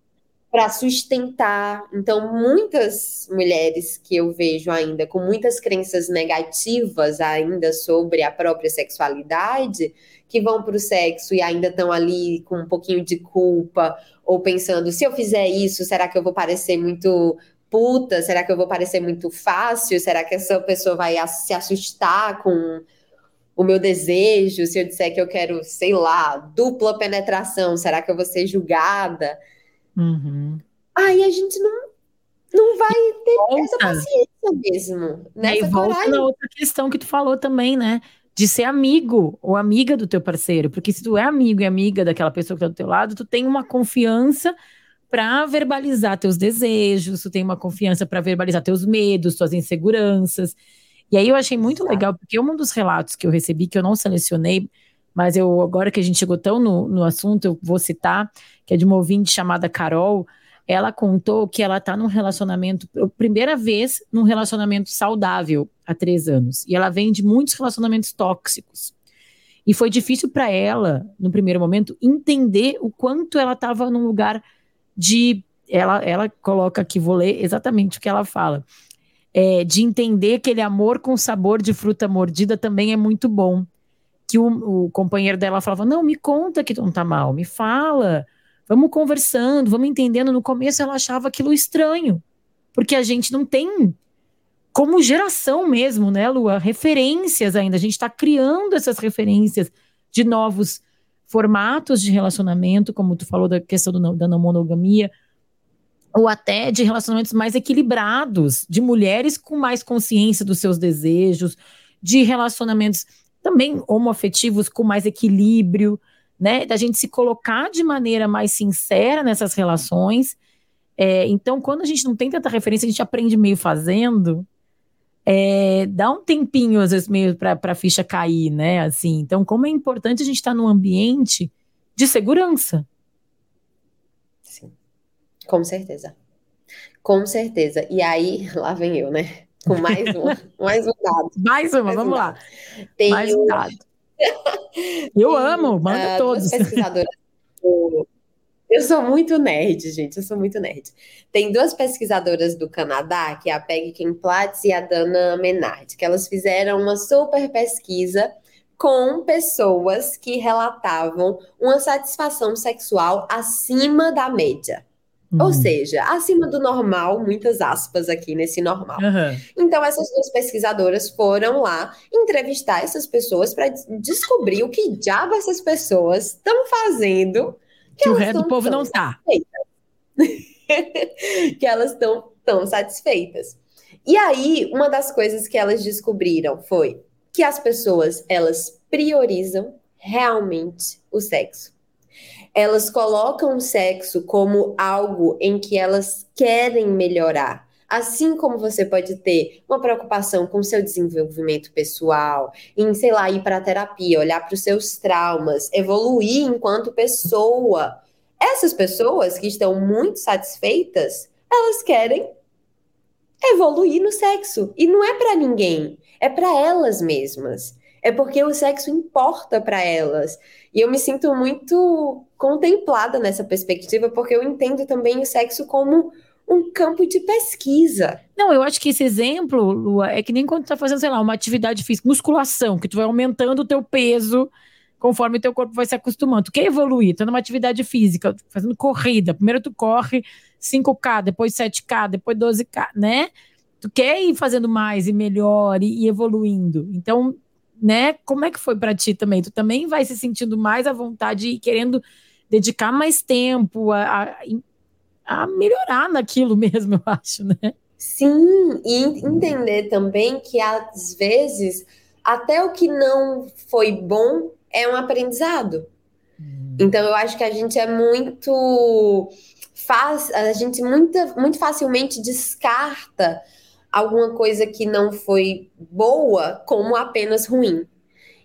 para sustentar. Então, muitas mulheres que eu vejo ainda com muitas crenças negativas ainda sobre a própria sexualidade, que vão para o sexo e ainda estão ali com um pouquinho de culpa, ou pensando: se eu fizer isso, será que eu vou parecer muito puta? Será que eu vou parecer muito fácil? Será que essa pessoa vai se assustar com o meu desejo? Se eu disser que eu quero, sei lá, dupla penetração, será que eu vou ser julgada? Uhum. Aí a gente não, não vai ter volta. essa paciência mesmo. Nessa e volta coragem. na outra questão que tu falou também, né? De ser amigo ou amiga do teu parceiro. Porque se tu é amigo e amiga daquela pessoa que está do teu lado, tu tem uma confiança para verbalizar teus desejos, tu tem uma confiança para verbalizar teus medos, tuas inseguranças. E aí eu achei muito legal, porque um dos relatos que eu recebi, que eu não selecionei, mas eu agora que a gente chegou tão no, no assunto, eu vou citar, que é de uma ouvinte chamada Carol. Ela contou que ela está num relacionamento, primeira vez num relacionamento saudável há três anos. E ela vem de muitos relacionamentos tóxicos. E foi difícil para ela, no primeiro momento, entender o quanto ela estava num lugar de. Ela, ela coloca aqui, vou ler exatamente o que ela fala. É, de entender que aquele amor com sabor de fruta mordida também é muito bom que o, o, companheiro dela falava: Não, me conta que não tá mal, me fala, vamos conversando, vamos entendendo. No começo ela achava aquilo estranho, porque a gente não tem, como geração mesmo, né, Lua, referências ainda. A gente está criando essas referências de novos formatos de relacionamento, como tu falou da questão do, da não monogamia, ou até de relacionamentos mais equilibrados, de mulheres com mais consciência dos seus desejos, de relacionamentos também homoafetivos com mais equilíbrio, né? Da gente se colocar de maneira mais sincera nessas relações. É, então, quando a gente não tem tanta referência, a gente aprende meio fazendo. É, dá um tempinho, às vezes, meio para a ficha cair, né? Assim, então, como é importante a gente estar tá num ambiente de segurança. Sim, com certeza. Com certeza. E aí, lá vem eu, né? com mais um, mais um dado. Mais uma, mais vamos um lá. Tem mais um dado. Eu amo, manda uh, todos. pesquisadoras eu sou muito nerd, gente. Eu sou muito nerd. Tem duas pesquisadoras do Canadá, que é a Peggy Kemplatz e a Dana Menard, que elas fizeram uma super pesquisa com pessoas que relatavam uma satisfação sexual acima da média. Ou uhum. seja, acima do normal, muitas aspas aqui nesse normal. Uhum. Então, essas duas pesquisadoras foram lá entrevistar essas pessoas para descobrir o que diabo essas pessoas estão fazendo que, que o resto do povo não está. que elas estão tão satisfeitas. E aí, uma das coisas que elas descobriram foi que as pessoas, elas priorizam realmente o sexo. Elas colocam o sexo como algo em que elas querem melhorar. Assim como você pode ter uma preocupação com seu desenvolvimento pessoal, em, sei lá, ir para terapia, olhar para os seus traumas, evoluir enquanto pessoa. Essas pessoas que estão muito satisfeitas, elas querem evoluir no sexo. E não é para ninguém, é para elas mesmas. É porque o sexo importa para elas. E eu me sinto muito contemplada nessa perspectiva, porque eu entendo também o sexo como um campo de pesquisa. Não, eu acho que esse exemplo, Lua, é que nem quando tu tá fazendo, sei lá, uma atividade física, musculação, que tu vai aumentando o teu peso conforme o teu corpo vai se acostumando. Tu quer evoluir, tá numa atividade física, fazendo corrida, primeiro tu corre 5K, depois 7K, depois 12K, né? Tu quer ir fazendo mais e melhor e, e evoluindo. Então, né, como é que foi para ti também? Tu também vai se sentindo mais à vontade e querendo dedicar mais tempo a, a a melhorar naquilo mesmo, eu acho, né? Sim, e entender também que às vezes até o que não foi bom é um aprendizado. Hum. Então eu acho que a gente é muito faz, a gente muito, muito facilmente descarta alguma coisa que não foi boa como apenas ruim.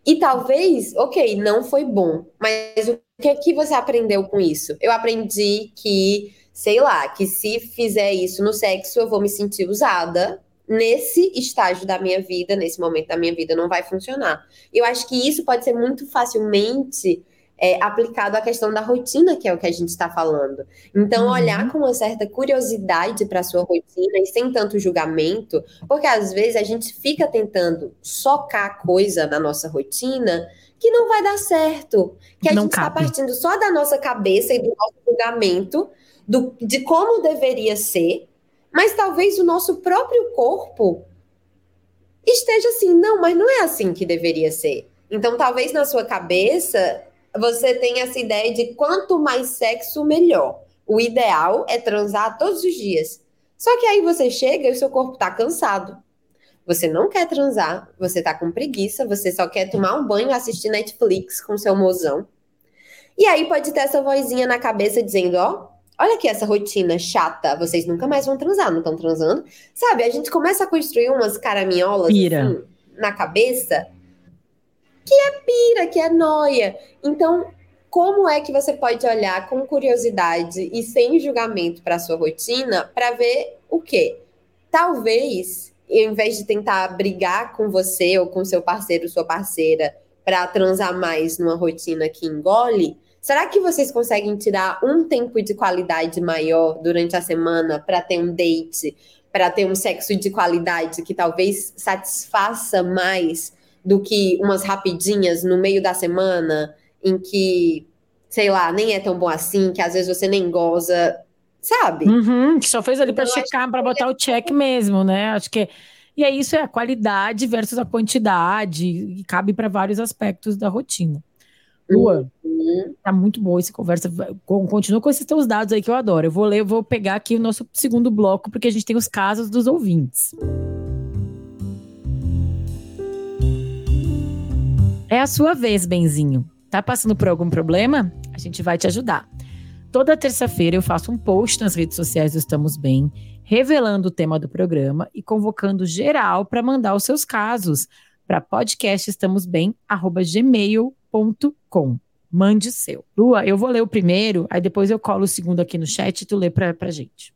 E talvez, ok, não foi bom, mas o que é que você aprendeu com isso? Eu aprendi que sei lá, que se fizer isso no sexo, eu vou me sentir usada. Nesse estágio da minha vida, nesse momento da minha vida, não vai funcionar. Eu acho que isso pode ser muito facilmente é, aplicado à questão da rotina, que é o que a gente está falando. Então, uhum. olhar com uma certa curiosidade para a sua rotina e sem tanto julgamento, porque às vezes a gente fica tentando socar coisa na nossa rotina que não vai dar certo, que a não gente está partindo só da nossa cabeça e do nosso julgamento do, de como deveria ser, mas talvez o nosso próprio corpo esteja assim, não, mas não é assim que deveria ser. Então, talvez na sua cabeça você tenha essa ideia de quanto mais sexo, melhor. O ideal é transar todos os dias. Só que aí você chega e o seu corpo tá cansado. Você não quer transar, você tá com preguiça, você só quer tomar um banho, assistir Netflix com seu mozão. E aí pode ter essa vozinha na cabeça dizendo, ó, olha aqui essa rotina chata, vocês nunca mais vão transar, não estão transando. Sabe, a gente começa a construir umas caraminholas assim, na cabeça que é pira, que é noia. Então, como é que você pode olhar com curiosidade e sem julgamento para sua rotina para ver o quê? Talvez, em vez de tentar brigar com você ou com seu parceiro, sua parceira, para transar mais numa rotina que engole, Será que vocês conseguem tirar um tempo de qualidade maior durante a semana para ter um date, para ter um sexo de qualidade que talvez satisfaça mais do que umas rapidinhas no meio da semana, em que, sei lá, nem é tão bom assim, que às vezes você nem goza, sabe? Uhum, que só fez ali então, para checar, para botar é... o check mesmo, né? Acho que. E aí, isso é a qualidade versus a quantidade, e cabe para vários aspectos da rotina. Lua, uhum. Tá muito boa essa conversa. Continua com esses teus dados aí que eu adoro. Eu vou ler, eu vou pegar aqui o nosso segundo bloco, porque a gente tem os casos dos ouvintes. É a sua vez, Benzinho. Tá passando por algum problema? A gente vai te ajudar. Toda terça-feira eu faço um post nas redes sociais do Estamos Bem, revelando o tema do programa e convocando geral para mandar os seus casos para podcastestamosbem@gmail com. Mande seu. Lua, eu vou ler o primeiro, aí depois eu colo o segundo aqui no chat e tu lê pra, pra gente.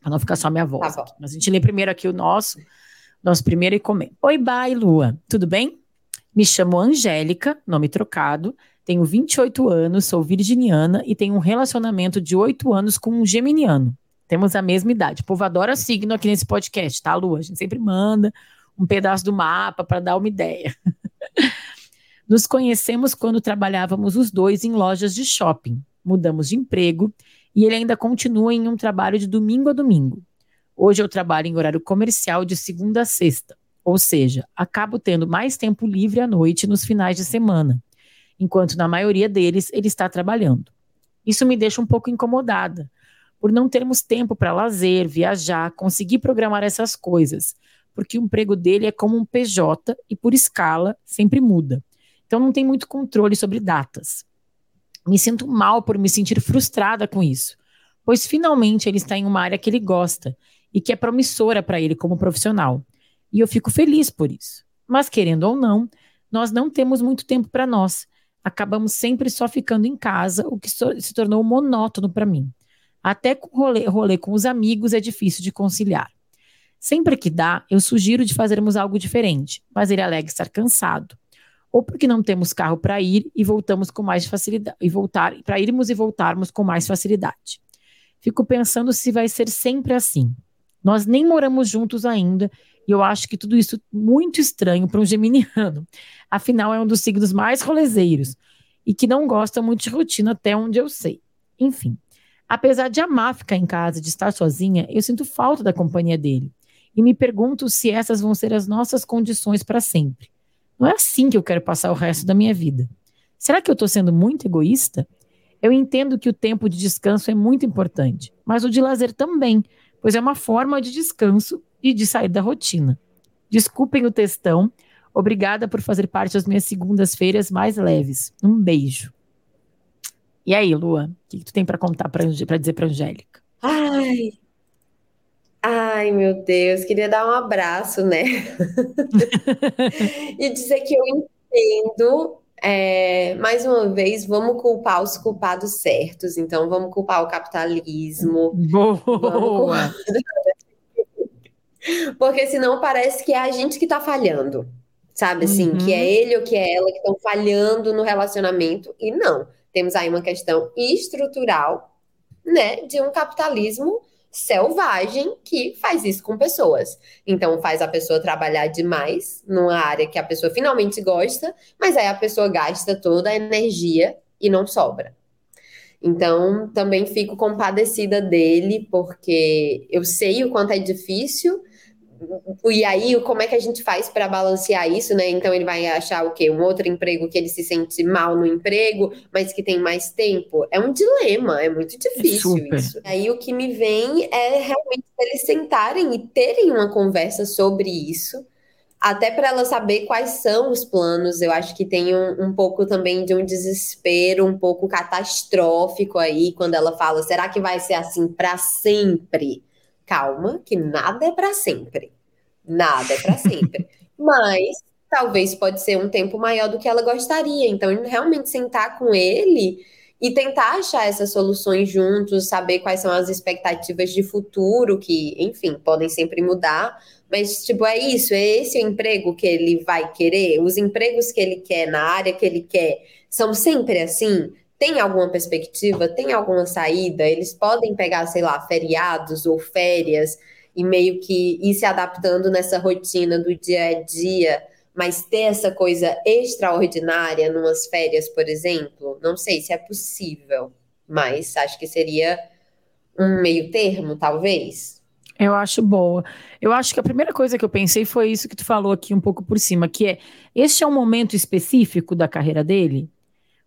Pra não ficar só minha voz. Tá Mas a gente lê primeiro aqui o nosso. Nosso primeiro e comer. Oi, bye, Lua. Tudo bem? Me chamo Angélica, nome trocado. Tenho 28 anos, sou virginiana e tenho um relacionamento de 8 anos com um geminiano. Temos a mesma idade. O povo adora signo aqui nesse podcast, tá, Lua? A gente sempre manda um pedaço do mapa para dar uma ideia. Nos conhecemos quando trabalhávamos os dois em lojas de shopping. Mudamos de emprego e ele ainda continua em um trabalho de domingo a domingo. Hoje eu trabalho em horário comercial de segunda a sexta, ou seja, acabo tendo mais tempo livre à noite nos finais de semana, enquanto na maioria deles ele está trabalhando. Isso me deixa um pouco incomodada, por não termos tempo para lazer, viajar, conseguir programar essas coisas, porque o emprego dele é como um PJ e por escala sempre muda. Então não tem muito controle sobre datas. Me sinto mal por me sentir frustrada com isso, pois finalmente ele está em uma área que ele gosta e que é promissora para ele como profissional. E eu fico feliz por isso. Mas, querendo ou não, nós não temos muito tempo para nós. Acabamos sempre só ficando em casa, o que se tornou monótono para mim. Até com rolê, rolê com os amigos é difícil de conciliar. Sempre que dá, eu sugiro de fazermos algo diferente, mas ele alega estar cansado. Ou porque não temos carro para ir e voltamos com mais facilidade e voltar para irmos e voltarmos com mais facilidade. Fico pensando se vai ser sempre assim. Nós nem moramos juntos ainda, e eu acho que tudo isso muito estranho para um geminiano. Afinal, é um dos signos mais rolezeiros e que não gosta muito de rotina, até onde eu sei. Enfim, apesar de amar ficar em casa, de estar sozinha, eu sinto falta da companhia dele. E me pergunto se essas vão ser as nossas condições para sempre. Não é assim que eu quero passar o resto da minha vida. Será que eu estou sendo muito egoísta? Eu entendo que o tempo de descanso é muito importante, mas o de lazer também, pois é uma forma de descanso e de sair da rotina. Desculpem o textão. Obrigada por fazer parte das minhas segundas-feiras mais leves. Um beijo. E aí, Lua, o que, que tu tem para contar para dizer para Angélica? Ai, ai, meu Deus, queria dar um abraço, né? e dizer que eu entendo é, mais uma vez, vamos culpar os culpados certos. Então, vamos culpar o capitalismo. Boa! Porque senão parece que é a gente que tá falhando. Sabe assim, uhum. que é ele ou que é ela que estão falhando no relacionamento. E não. Temos aí uma questão estrutural, né, de um capitalismo selvagem que faz isso com pessoas. Então faz a pessoa trabalhar demais numa área que a pessoa finalmente gosta, mas aí a pessoa gasta toda a energia e não sobra. Então também fico compadecida dele, porque eu sei o quanto é difícil e aí, como é que a gente faz para balancear isso, né? Então ele vai achar o quê? Um outro emprego que ele se sente mal no emprego, mas que tem mais tempo. É um dilema, é muito difícil é isso. Aí o que me vem é realmente eles sentarem e terem uma conversa sobre isso, até para ela saber quais são os planos. Eu acho que tem um, um pouco também de um desespero, um pouco catastrófico aí, quando ela fala: será que vai ser assim para sempre? Calma, que nada é para sempre. Nada é para sempre. Mas talvez pode ser um tempo maior do que ela gostaria. Então, realmente sentar com ele e tentar achar essas soluções juntos, saber quais são as expectativas de futuro, que, enfim, podem sempre mudar. Mas, tipo, é isso, é esse o emprego que ele vai querer? Os empregos que ele quer na área que ele quer são sempre assim? tem alguma perspectiva, tem alguma saída, eles podem pegar, sei lá, feriados ou férias e meio que ir se adaptando nessa rotina do dia a dia, mas ter essa coisa extraordinária numas férias, por exemplo, não sei se é possível, mas acho que seria um meio termo, talvez. Eu acho boa. Eu acho que a primeira coisa que eu pensei foi isso que tu falou aqui um pouco por cima, que é este é um momento específico da carreira dele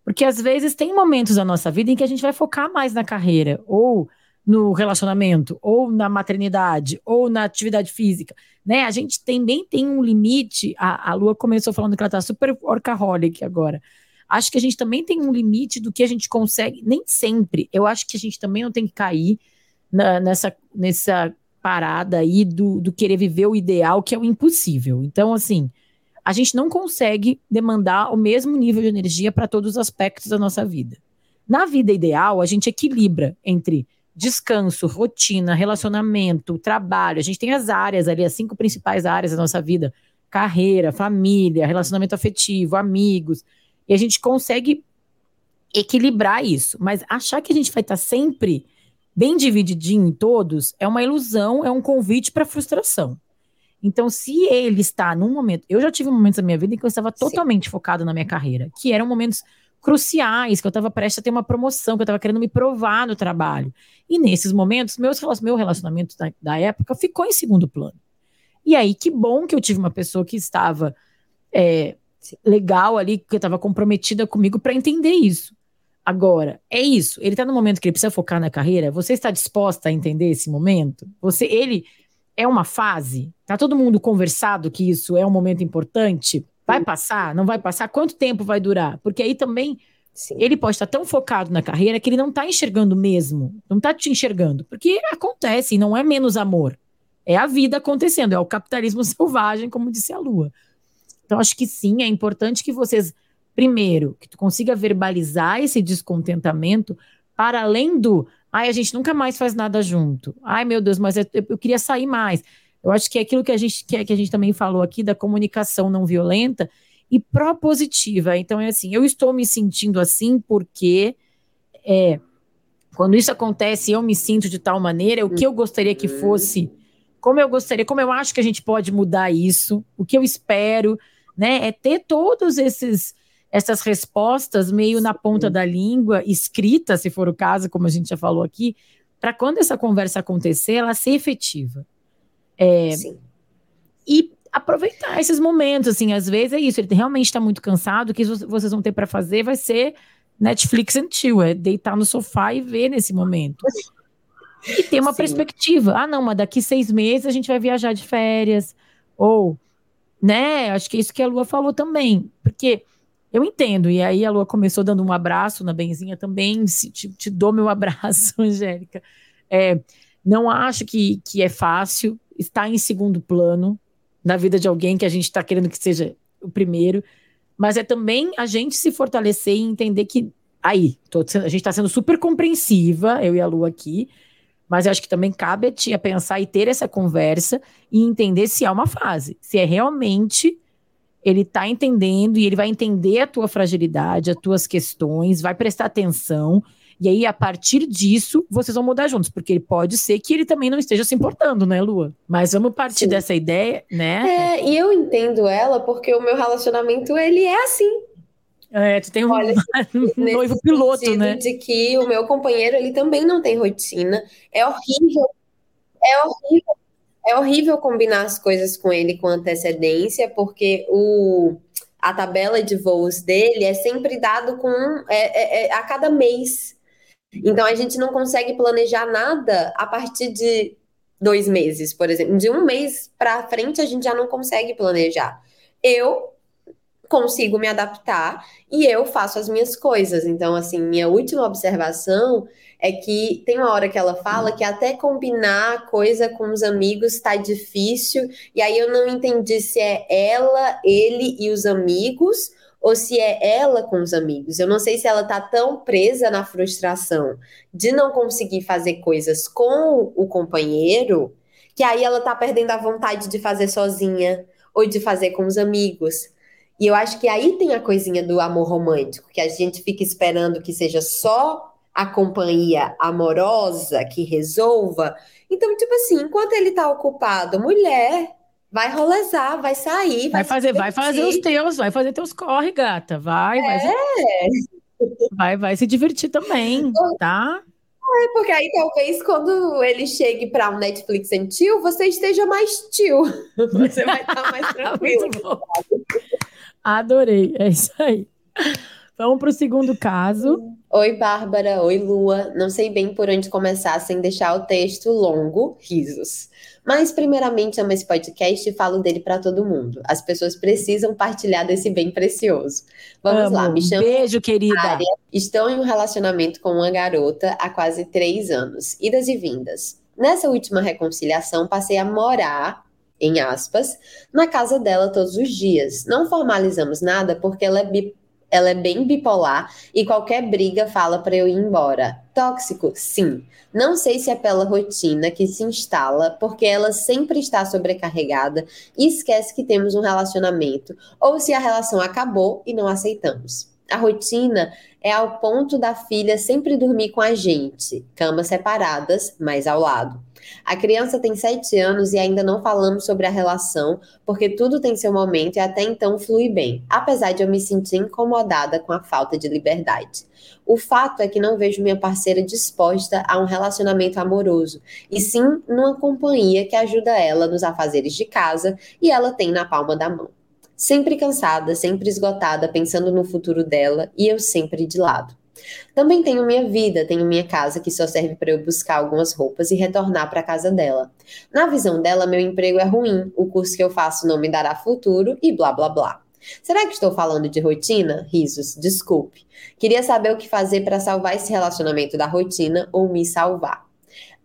porque às vezes tem momentos da nossa vida em que a gente vai focar mais na carreira, ou no relacionamento, ou na maternidade, ou na atividade física, né? A gente também tem um limite. A, a Lua começou falando que ela tá super orcaholic agora. Acho que a gente também tem um limite do que a gente consegue, nem sempre. Eu acho que a gente também não tem que cair na, nessa, nessa parada aí do, do querer viver o ideal, que é o impossível. Então, assim, a gente não consegue demandar o mesmo nível de energia para todos os aspectos da nossa vida. Na vida ideal, a gente equilibra entre descanso, rotina, relacionamento, trabalho. A gente tem as áreas ali, as cinco principais áreas da nossa vida: carreira, família, relacionamento afetivo, amigos. E a gente consegue equilibrar isso. Mas achar que a gente vai estar sempre bem divididinho em todos é uma ilusão, é um convite para frustração. Então, se ele está num momento. Eu já tive momentos da minha vida em que eu estava totalmente Sim. focado na minha carreira, que eram momentos cruciais, que eu estava prestes a ter uma promoção, que eu estava querendo me provar no trabalho. E nesses momentos, meus, meu relacionamento da, da, época ficou em segundo plano. E aí, que bom que eu tive uma pessoa que estava é, legal ali, que estava comprometida comigo para entender isso. Agora, é isso. Ele está no momento que ele precisa focar na carreira. Você está disposta a entender esse momento? Você, ele é uma fase. Tá todo mundo conversado que isso é um momento importante. Vai passar? Não vai passar? Quanto tempo vai durar? Porque aí também Sim. ele pode estar tão focado na carreira que ele não está enxergando mesmo, não está te enxergando, porque acontece, não é menos amor, é a vida acontecendo, é o capitalismo selvagem, como disse a Lua. Então acho que sim, é importante que vocês primeiro que tu consiga verbalizar esse descontentamento para além do, ai a gente nunca mais faz nada junto, ai meu Deus, mas eu, eu queria sair mais. Eu acho que é aquilo que a gente que, que a gente também falou aqui da comunicação não violenta e propositiva. Então é assim, eu estou me sentindo assim porque é, quando isso acontece, eu me sinto de tal maneira, o que eu gostaria que fosse, como eu gostaria, como eu acho que a gente pode mudar isso, o que eu espero, né? É ter todos esses essas respostas meio na ponta da língua, escrita, se for o caso, como a gente já falou aqui, para quando essa conversa acontecer, ela ser efetiva. É, Sim. E aproveitar esses momentos, assim, às vezes é isso, ele realmente está muito cansado, o que vocês vão ter para fazer vai ser Netflix and chill, é deitar no sofá e ver nesse momento. E ter uma Sim. perspectiva. Ah, não, mas daqui seis meses a gente vai viajar de férias. Ou, né, acho que é isso que a Lua falou também. Porque eu entendo, e aí a Lua começou dando um abraço na Benzinha também, te, te dou meu abraço, Angélica. É, não acho que, que é fácil, está em segundo plano na vida de alguém que a gente está querendo que seja o primeiro, mas é também a gente se fortalecer e entender que aí, tô, a gente está sendo super compreensiva, eu e a Lu aqui, mas eu acho que também cabe a ti a pensar e ter essa conversa e entender se é uma fase, se é realmente ele está entendendo e ele vai entender a tua fragilidade, as tuas questões, vai prestar atenção e aí, a partir disso, vocês vão mudar juntos, porque pode ser que ele também não esteja se importando, né, Lua? Mas vamos partir Sim. dessa ideia, né? É, e eu entendo ela porque o meu relacionamento, ele é assim. É, tu tem um, Olha, noivo piloto, né? De que o meu companheiro, ele também não tem rotina. É horrível. É horrível. É horrível combinar as coisas com ele com antecedência, porque o a tabela de voos dele é sempre dado com é, é, é, a cada mês. Então a gente não consegue planejar nada a partir de dois meses, por exemplo. De um mês para frente a gente já não consegue planejar. Eu consigo me adaptar e eu faço as minhas coisas. Então, assim, minha última observação é que tem uma hora que ela fala que até combinar coisa com os amigos está difícil, e aí eu não entendi se é ela, ele e os amigos ou se é ela com os amigos. Eu não sei se ela tá tão presa na frustração de não conseguir fazer coisas com o companheiro, que aí ela tá perdendo a vontade de fazer sozinha ou de fazer com os amigos. E eu acho que aí tem a coisinha do amor romântico, que a gente fica esperando que seja só a companhia amorosa que resolva. Então, tipo assim, enquanto ele tá ocupado, mulher, Vai rolezar, vai sair, vai, vai fazer, vai fazer os teus, vai fazer teus corre, gata. Vai, é. vai, vai, vai se divertir também, tá? É, porque aí talvez quando ele chegue para um Netflix em tio, você esteja mais tio. Você vai estar mais tranquilo. Adorei, é isso aí. Vamos para o segundo caso. Oi, Bárbara. Oi, Lua. Não sei bem por onde começar sem deixar o texto longo, risos. Mas, primeiramente, amo esse podcast e falo dele para todo mundo. As pessoas precisam partilhar desse bem precioso. Vamos amo. lá, me chamo. Beijo, querida. Área. Estou em um relacionamento com uma garota há quase três anos, idas e vindas. Nessa última reconciliação, passei a morar em aspas, na casa dela todos os dias. Não formalizamos nada porque ela é, bi, ela é bem bipolar e qualquer briga fala para eu ir embora. Tóxico? Sim. Não sei se é pela rotina que se instala, porque ela sempre está sobrecarregada e esquece que temos um relacionamento, ou se a relação acabou e não aceitamos. A rotina é ao ponto da filha sempre dormir com a gente, camas separadas, mas ao lado. A criança tem sete anos e ainda não falamos sobre a relação, porque tudo tem seu momento e até então flui bem, apesar de eu me sentir incomodada com a falta de liberdade. O fato é que não vejo minha parceira disposta a um relacionamento amoroso, e sim numa companhia que ajuda ela nos afazeres de casa e ela tem na palma da mão. Sempre cansada, sempre esgotada, pensando no futuro dela e eu sempre de lado. Também tenho minha vida, tenho minha casa que só serve para eu buscar algumas roupas e retornar para a casa dela. Na visão dela, meu emprego é ruim, o curso que eu faço não me dará futuro e blá blá blá. Será que estou falando de rotina? Risos, desculpe. Queria saber o que fazer para salvar esse relacionamento da rotina ou me salvar.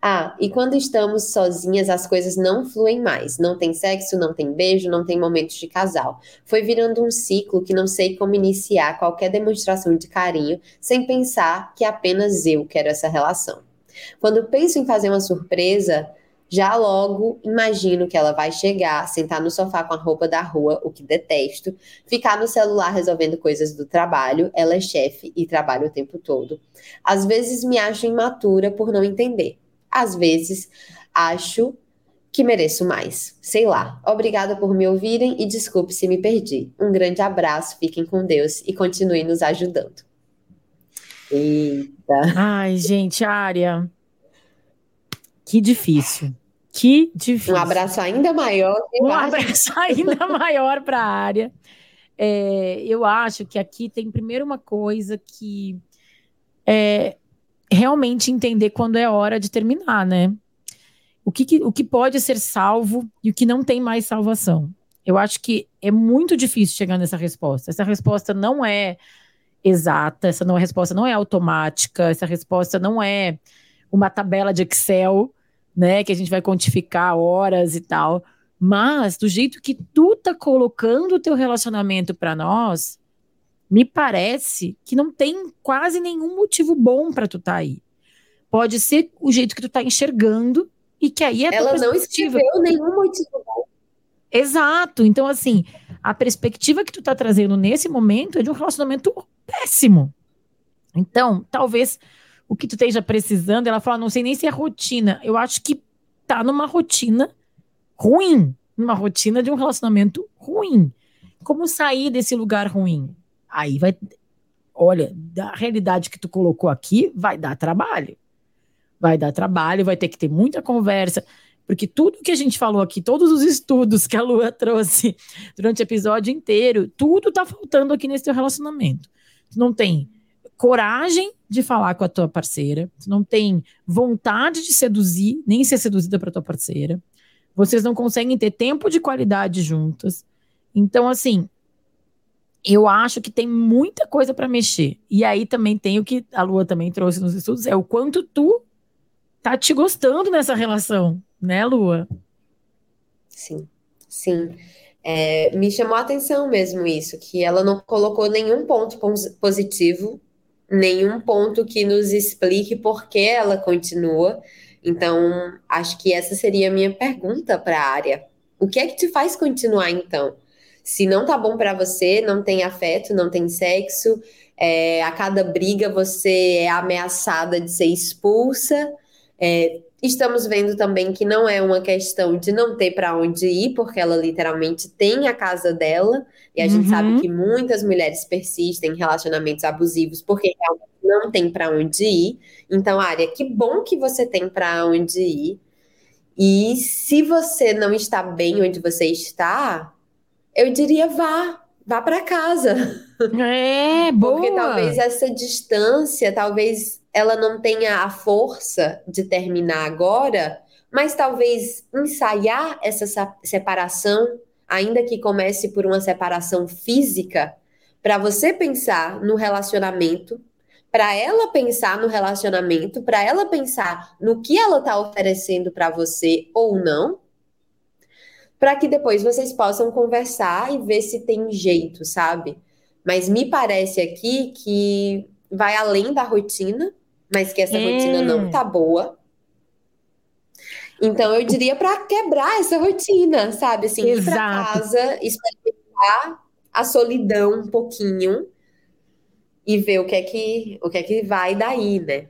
Ah, e quando estamos sozinhas, as coisas não fluem mais. Não tem sexo, não tem beijo, não tem momentos de casal. Foi virando um ciclo que não sei como iniciar qualquer demonstração de carinho sem pensar que apenas eu quero essa relação. Quando penso em fazer uma surpresa, já logo imagino que ela vai chegar, sentar no sofá com a roupa da rua, o que detesto, ficar no celular resolvendo coisas do trabalho, ela é chefe e trabalha o tempo todo. Às vezes me acho imatura por não entender às vezes acho que mereço mais. Sei lá. Obrigada por me ouvirem e desculpe se me perdi. Um grande abraço, fiquem com Deus e continuem nos ajudando. Eita. Ai, gente, área. Que difícil. Que difícil. Um abraço ainda maior. Um abraço ainda maior para a área. É, eu acho que aqui tem primeiro uma coisa que é, realmente entender quando é hora de terminar, né? O que, que, o que pode ser salvo e o que não tem mais salvação. Eu acho que é muito difícil chegar nessa resposta. Essa resposta não é exata, essa não, resposta não é automática, essa resposta não é uma tabela de Excel, né, que a gente vai quantificar horas e tal. Mas do jeito que tu tá colocando o teu relacionamento para nós, me parece que não tem quase nenhum motivo bom para tu estar tá aí. Pode ser o jeito que tu tá enxergando e que aí é Ela não escreveu nenhum motivo bom. Exato. Então, assim, a perspectiva que tu tá trazendo nesse momento é de um relacionamento péssimo. Então, talvez o que tu esteja precisando, ela fala, não sei nem se é rotina. Eu acho que tá numa rotina ruim, numa rotina de um relacionamento ruim. Como sair desse lugar ruim? Aí vai, olha, da realidade que tu colocou aqui, vai dar trabalho. Vai dar trabalho, vai ter que ter muita conversa, porque tudo que a gente falou aqui, todos os estudos que a Lua trouxe durante o episódio inteiro, tudo tá faltando aqui nesse teu relacionamento. Tu não tem coragem de falar com a tua parceira, tu não tem vontade de seduzir, nem ser seduzida para tua parceira. Vocês não conseguem ter tempo de qualidade juntas. Então, assim, eu acho que tem muita coisa para mexer. E aí também tem o que a Lua também trouxe nos estudos, é o quanto tu tá te gostando nessa relação, né, Lua? Sim, sim. É, me chamou a atenção mesmo isso, que ela não colocou nenhum ponto positivo, nenhum ponto que nos explique por que ela continua. Então, acho que essa seria a minha pergunta para a área. O que é que te faz continuar então? Se não tá bom para você, não tem afeto, não tem sexo, é, a cada briga você é ameaçada de ser expulsa. É, estamos vendo também que não é uma questão de não ter para onde ir, porque ela literalmente tem a casa dela, e a uhum. gente sabe que muitas mulheres persistem em relacionamentos abusivos porque realmente não tem para onde ir. Então, Área, que bom que você tem para onde ir. E se você não está bem onde você está, eu diria vá, vá para casa. É, boa. Porque talvez essa distância, talvez ela não tenha a força de terminar agora, mas talvez ensaiar essa separação, ainda que comece por uma separação física, para você pensar no relacionamento, para ela pensar no relacionamento, para ela pensar no que ela está oferecendo para você ou não, para que depois vocês possam conversar e ver se tem jeito, sabe? Mas me parece aqui que vai além da rotina, mas que essa é. rotina não tá boa. Então eu diria para quebrar essa rotina, sabe? Assim, Exato. ir para casa, experimentar a solidão um pouquinho e ver o que é que o que é que vai daí, né?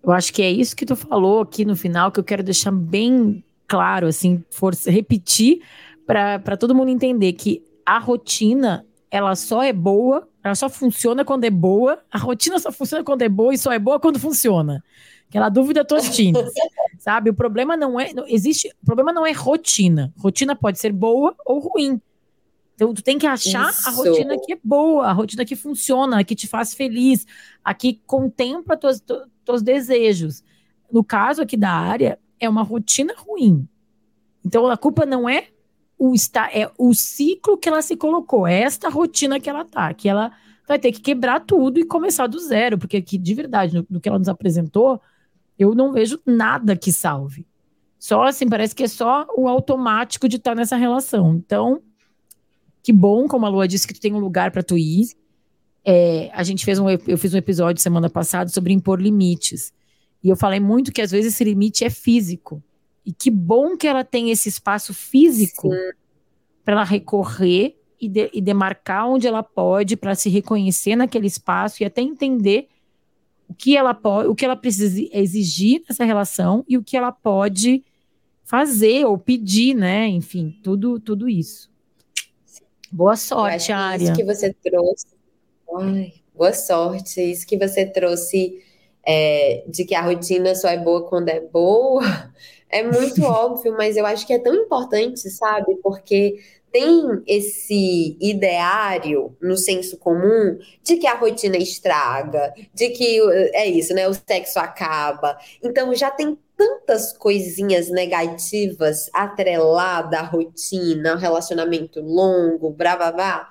Eu acho que é isso que tu falou aqui no final que eu quero deixar bem claro, assim, força, repetir para todo mundo entender que a rotina ela só é boa, ela só funciona quando é boa, a rotina só funciona quando é boa e só é boa quando funciona. Aquela dúvida tostina, sabe? O problema não é, não, existe, o problema não é rotina. Rotina pode ser boa ou ruim. Então, tu tem que achar Isso. a rotina que é boa, a rotina que funciona, a que te faz feliz, a que contempla teus, teus desejos. No caso aqui da área, é uma rotina ruim. Então, a culpa não é o está é o ciclo que ela se colocou, é esta rotina que ela tá, que ela vai ter que quebrar tudo e começar do zero, porque aqui, de verdade, no, no que ela nos apresentou, eu não vejo nada que salve. Só assim, parece que é só o automático de estar tá nessa relação. Então, que bom, como a Lua disse, que tu tem um lugar para tu ir. É, a gente fez um, eu fiz um episódio semana passada sobre impor limites. E eu falei muito que às vezes esse limite é físico. E que bom que ela tem esse espaço físico para ela recorrer e, de, e, demarcar onde ela pode para se reconhecer naquele espaço e até entender o que ela pode, o que ela precisa exigir nessa relação e o que ela pode fazer ou pedir, né? Enfim, tudo, tudo isso. Boa sorte, Área. Isso que você trouxe. Ai, boa sorte. Isso que você trouxe é, de que a rotina só é boa quando é boa. É muito óbvio, mas eu acho que é tão importante, sabe? Porque tem esse ideário no senso comum de que a rotina estraga, de que é isso, né? O sexo acaba. Então já tem tantas coisinhas negativas atreladas à rotina, ao relacionamento longo, blá,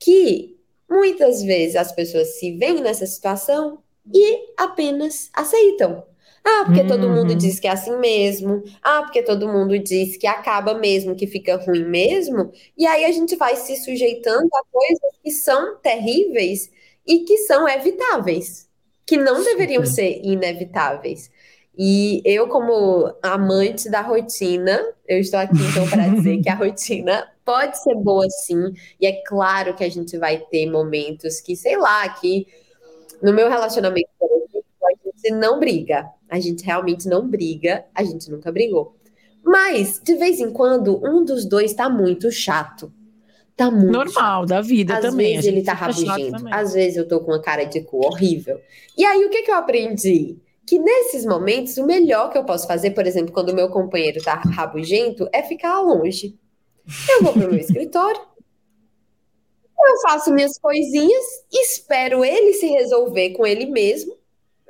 que muitas vezes as pessoas se veem nessa situação e apenas aceitam. Ah, porque uhum. todo mundo uhum. diz que é assim mesmo. Ah, porque todo mundo diz que acaba mesmo, que fica ruim mesmo. E aí a gente vai se sujeitando a coisas que são terríveis e que são evitáveis, que não deveriam ser inevitáveis. E eu, como amante da rotina, eu estou aqui então para dizer que a rotina pode ser boa sim, e é claro que a gente vai ter momentos que, sei lá, que no meu relacionamento, a gente não briga, a gente realmente não briga, a gente nunca brigou. Mas, de vez em quando, um dos dois está muito chato. Tá muito Normal, chato. da vida às também. Às vezes ele tá rabugento, às vezes eu tô com uma cara de cu horrível. E aí, o que, que eu aprendi? que nesses momentos o melhor que eu posso fazer, por exemplo, quando o meu companheiro tá rabugento, é ficar longe. Eu vou pro meu escritório, eu faço minhas coisinhas, espero ele se resolver com ele mesmo,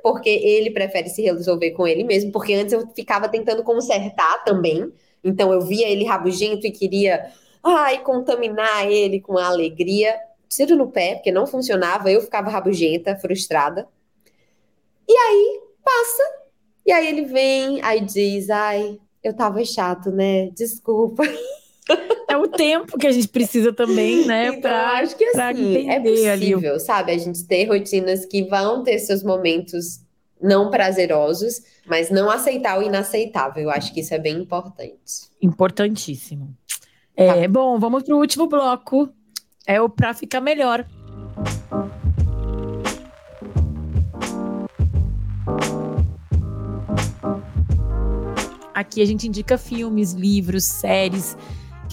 porque ele prefere se resolver com ele mesmo, porque antes eu ficava tentando consertar também. Então eu via ele rabugento e queria, ai, contaminar ele com a alegria. Tiro no pé, porque não funcionava, eu ficava rabugenta, frustrada. E aí passa. E aí ele vem, aí diz: Ai, eu tava chato, né? Desculpa. É o tempo que a gente precisa também, né? Então, pra, acho que assim, é possível, ali. sabe? A gente ter rotinas que vão ter seus momentos não prazerosos, mas não aceitar o inaceitável. Eu acho que isso é bem importante. Importantíssimo. É, tá. Bom, vamos para o último bloco. É o para ficar melhor. Aqui a gente indica filmes, livros, séries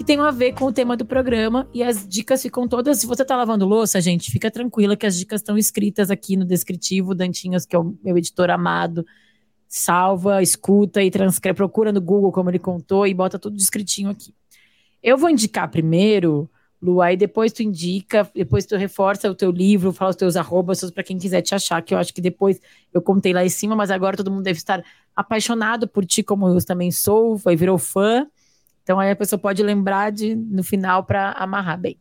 que tenham a ver com o tema do programa e as dicas ficam todas. Se você tá lavando louça, gente, fica tranquila que as dicas estão escritas aqui no descritivo. Dantinhos, que é o meu editor amado, salva, escuta e transcreve, procura no Google como ele contou e bota tudo descritinho aqui. Eu vou indicar primeiro, Lu, aí depois tu indica, depois tu reforça o teu livro, fala os teus arrobas para quem quiser te achar, que eu acho que depois eu contei lá em cima, mas agora todo mundo deve estar apaixonado por ti, como eu também sou, foi virou fã. Então aí a pessoa pode lembrar de no final para amarrar bem.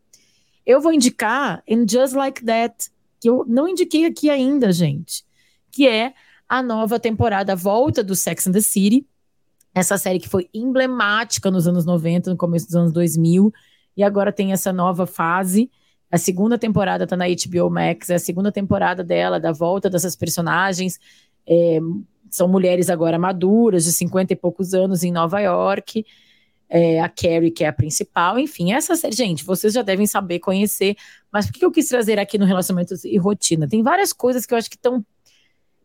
Eu vou indicar In Just Like That, que eu não indiquei aqui ainda, gente, que é a nova temporada, volta do Sex and the City, essa série que foi emblemática nos anos 90, no começo dos anos 2000, e agora tem essa nova fase. A segunda temporada tá na HBO Max, é a segunda temporada dela, da volta dessas personagens. É, são mulheres agora maduras, de 50 e poucos anos, em Nova York. É, a Carrie, que é a principal. Enfim, essa série, gente, vocês já devem saber, conhecer. Mas por que eu quis trazer aqui no Relacionamentos e Rotina? Tem várias coisas que eu acho que estão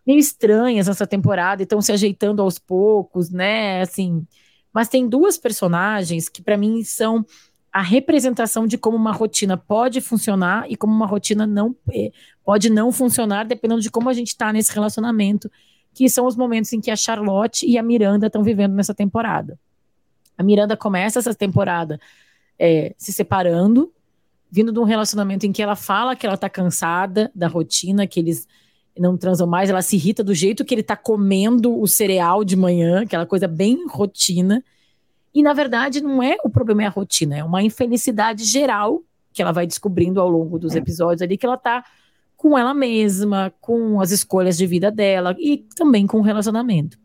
meio estranhas nessa temporada e estão se ajeitando aos poucos, né? Assim, mas tem duas personagens que para mim são a representação de como uma rotina pode funcionar e como uma rotina não eh, pode não funcionar, dependendo de como a gente está nesse relacionamento, que são os momentos em que a Charlotte e a Miranda estão vivendo nessa temporada. A Miranda começa essa temporada é, se separando, vindo de um relacionamento em que ela fala que ela está cansada da rotina, que eles não transam mais, ela se irrita do jeito que ele tá comendo o cereal de manhã, aquela coisa bem rotina. E na verdade não é o problema é a rotina, é uma infelicidade geral que ela vai descobrindo ao longo dos episódios ali que ela tá com ela mesma, com as escolhas de vida dela e também com o relacionamento.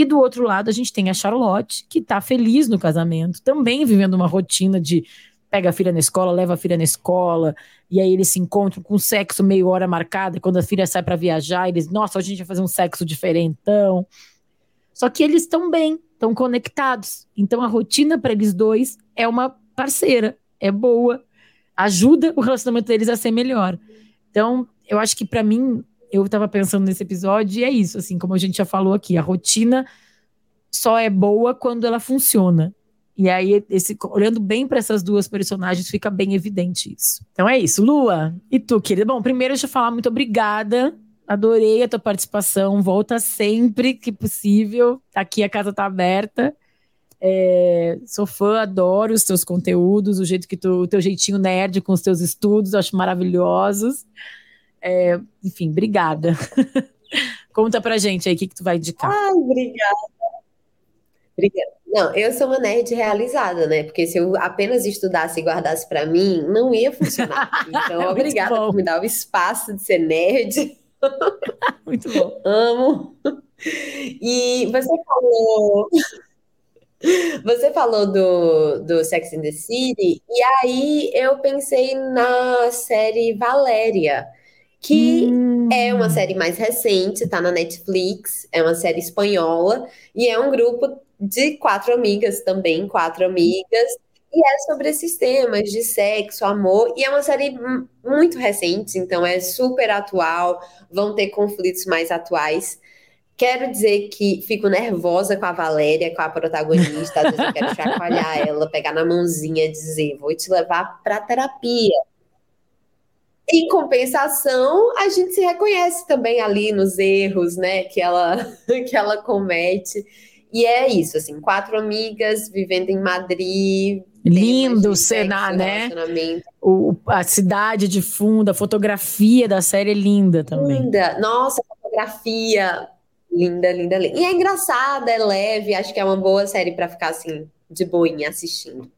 E do outro lado a gente tem a Charlotte, que tá feliz no casamento, também vivendo uma rotina de pega a filha na escola, leva a filha na escola, e aí eles se encontram com sexo meio hora marcada, quando a filha sai para viajar, eles, nossa, a gente vai fazer um sexo diferentão. Só que eles estão bem, estão conectados. Então a rotina para eles dois é uma parceira, é boa, ajuda o relacionamento deles a ser melhor. Então, eu acho que para mim, eu estava pensando nesse episódio e é isso, assim, como a gente já falou aqui, a rotina só é boa quando ela funciona. E aí, esse, olhando bem para essas duas personagens, fica bem evidente isso. Então é isso. Lua, e tu, querida? Bom, primeiro deixa eu falar muito obrigada. Adorei a tua participação. Volta sempre que possível. Aqui a casa tá aberta. É, sou fã, adoro os teus conteúdos, o jeito que tu, o teu jeitinho nerd com os teus estudos, acho maravilhosos. É, enfim, obrigada. Conta pra gente aí o que, que tu vai indicar. Ai, obrigada. Obrigada. Não, eu sou uma nerd realizada, né? Porque se eu apenas estudasse e guardasse para mim, não ia funcionar. Então, é obrigada por me dar o espaço de ser nerd. Muito bom. Amo. E você falou. Você falou do, do Sex and the City, e aí eu pensei na série Valéria, que hum. é uma série mais recente, tá na Netflix, é uma série espanhola, e é um grupo de quatro amigas também, quatro amigas, e é sobre esses temas de sexo, amor, e é uma série muito recente, então é super atual, vão ter conflitos mais atuais. Quero dizer que fico nervosa com a Valéria, com a protagonista, às vezes eu quero chacoalhar ela, pegar na mãozinha e dizer, vou te levar para terapia. Em compensação, a gente se reconhece também ali nos erros, né, que ela que ela comete. E é isso, assim, quatro amigas vivendo em Madrid. Lindo o cenário, né? O, a cidade de fundo, a fotografia da série é linda também. Linda, nossa, fotografia linda, linda, linda. E é engraçada, é leve, acho que é uma boa série para ficar assim, de boinha assistindo.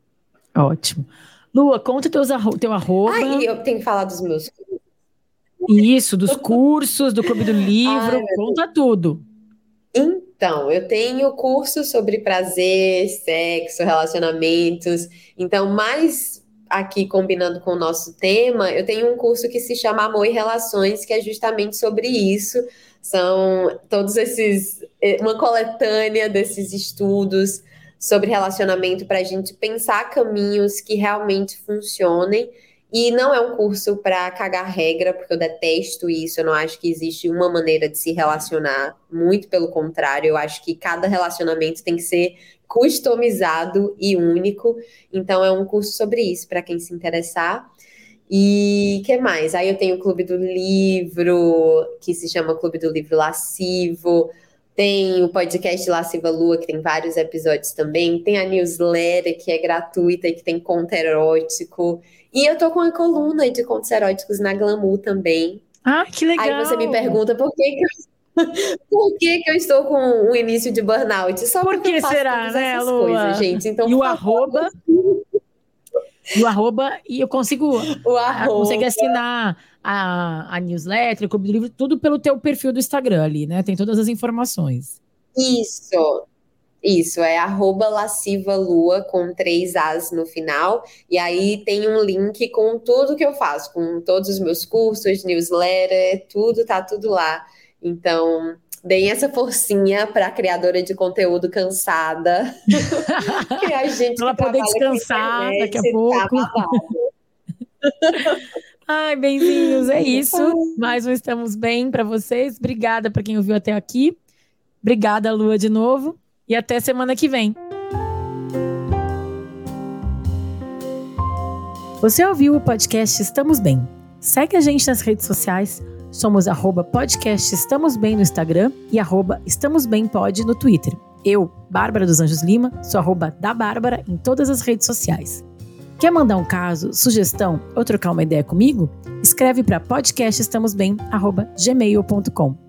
Ótimo. Lua, conta teus arro teu arroba. Ai, eu tenho que falar dos meus Isso, dos cursos, do Clube do Livro, Ai, conta tudo. Então, eu tenho curso sobre prazer, sexo, relacionamentos. Então, mais aqui combinando com o nosso tema, eu tenho um curso que se chama Amor e Relações, que é justamente sobre isso. São todos esses, eh, uma coletânea desses estudos sobre relacionamento para a gente pensar caminhos que realmente funcionem e não é um curso para cagar regra, porque eu detesto isso. Eu não acho que existe uma maneira de se relacionar. Muito pelo contrário, eu acho que cada relacionamento tem que ser customizado e único. Então, é um curso sobre isso, para quem se interessar. E que mais? Aí eu tenho o Clube do Livro, que se chama Clube do Livro Lascivo. Tem o podcast Lasciva Lua, que tem vários episódios também. Tem a newsletter, que é gratuita e que tem conto erótico. E eu tô com uma coluna de contos eróticos na Glamour também. Ah, que legal! Aí você me pergunta por que, que eu... Por que, que eu estou com um início de burnout? Só por que será, né, Lua? Coisas, gente. Então, e o arroba... E o arroba, e eu consigo, o arroba. consegue assinar a, a newsletter, o Clube do Livro, tudo pelo teu perfil do Instagram ali, né? Tem todas as informações. Isso. Isso, é arroba lascivalua com três As no final. E aí tem um link com tudo que eu faço, com todos os meus cursos, newsletter, tudo, tá tudo lá. Então, deem essa forcinha para a criadora de conteúdo cansada. que a gente Ela poder descansar daqui a tá pouco. Ai, benzinhos, é isso. Mais um Estamos Bem para vocês. Obrigada para quem ouviu até aqui. Obrigada, Lua, de novo. E até semana que vem. Você ouviu o podcast Estamos Bem? Segue a gente nas redes sociais. Somos arroba podcast Estamos Bem no Instagram e arroba Estamos Bem Pod no Twitter. Eu, Bárbara dos Anjos Lima, sou arroba da Bárbara em todas as redes sociais. Quer mandar um caso, sugestão ou trocar uma ideia comigo? Escreve para podcastestamosbem@gmail.com.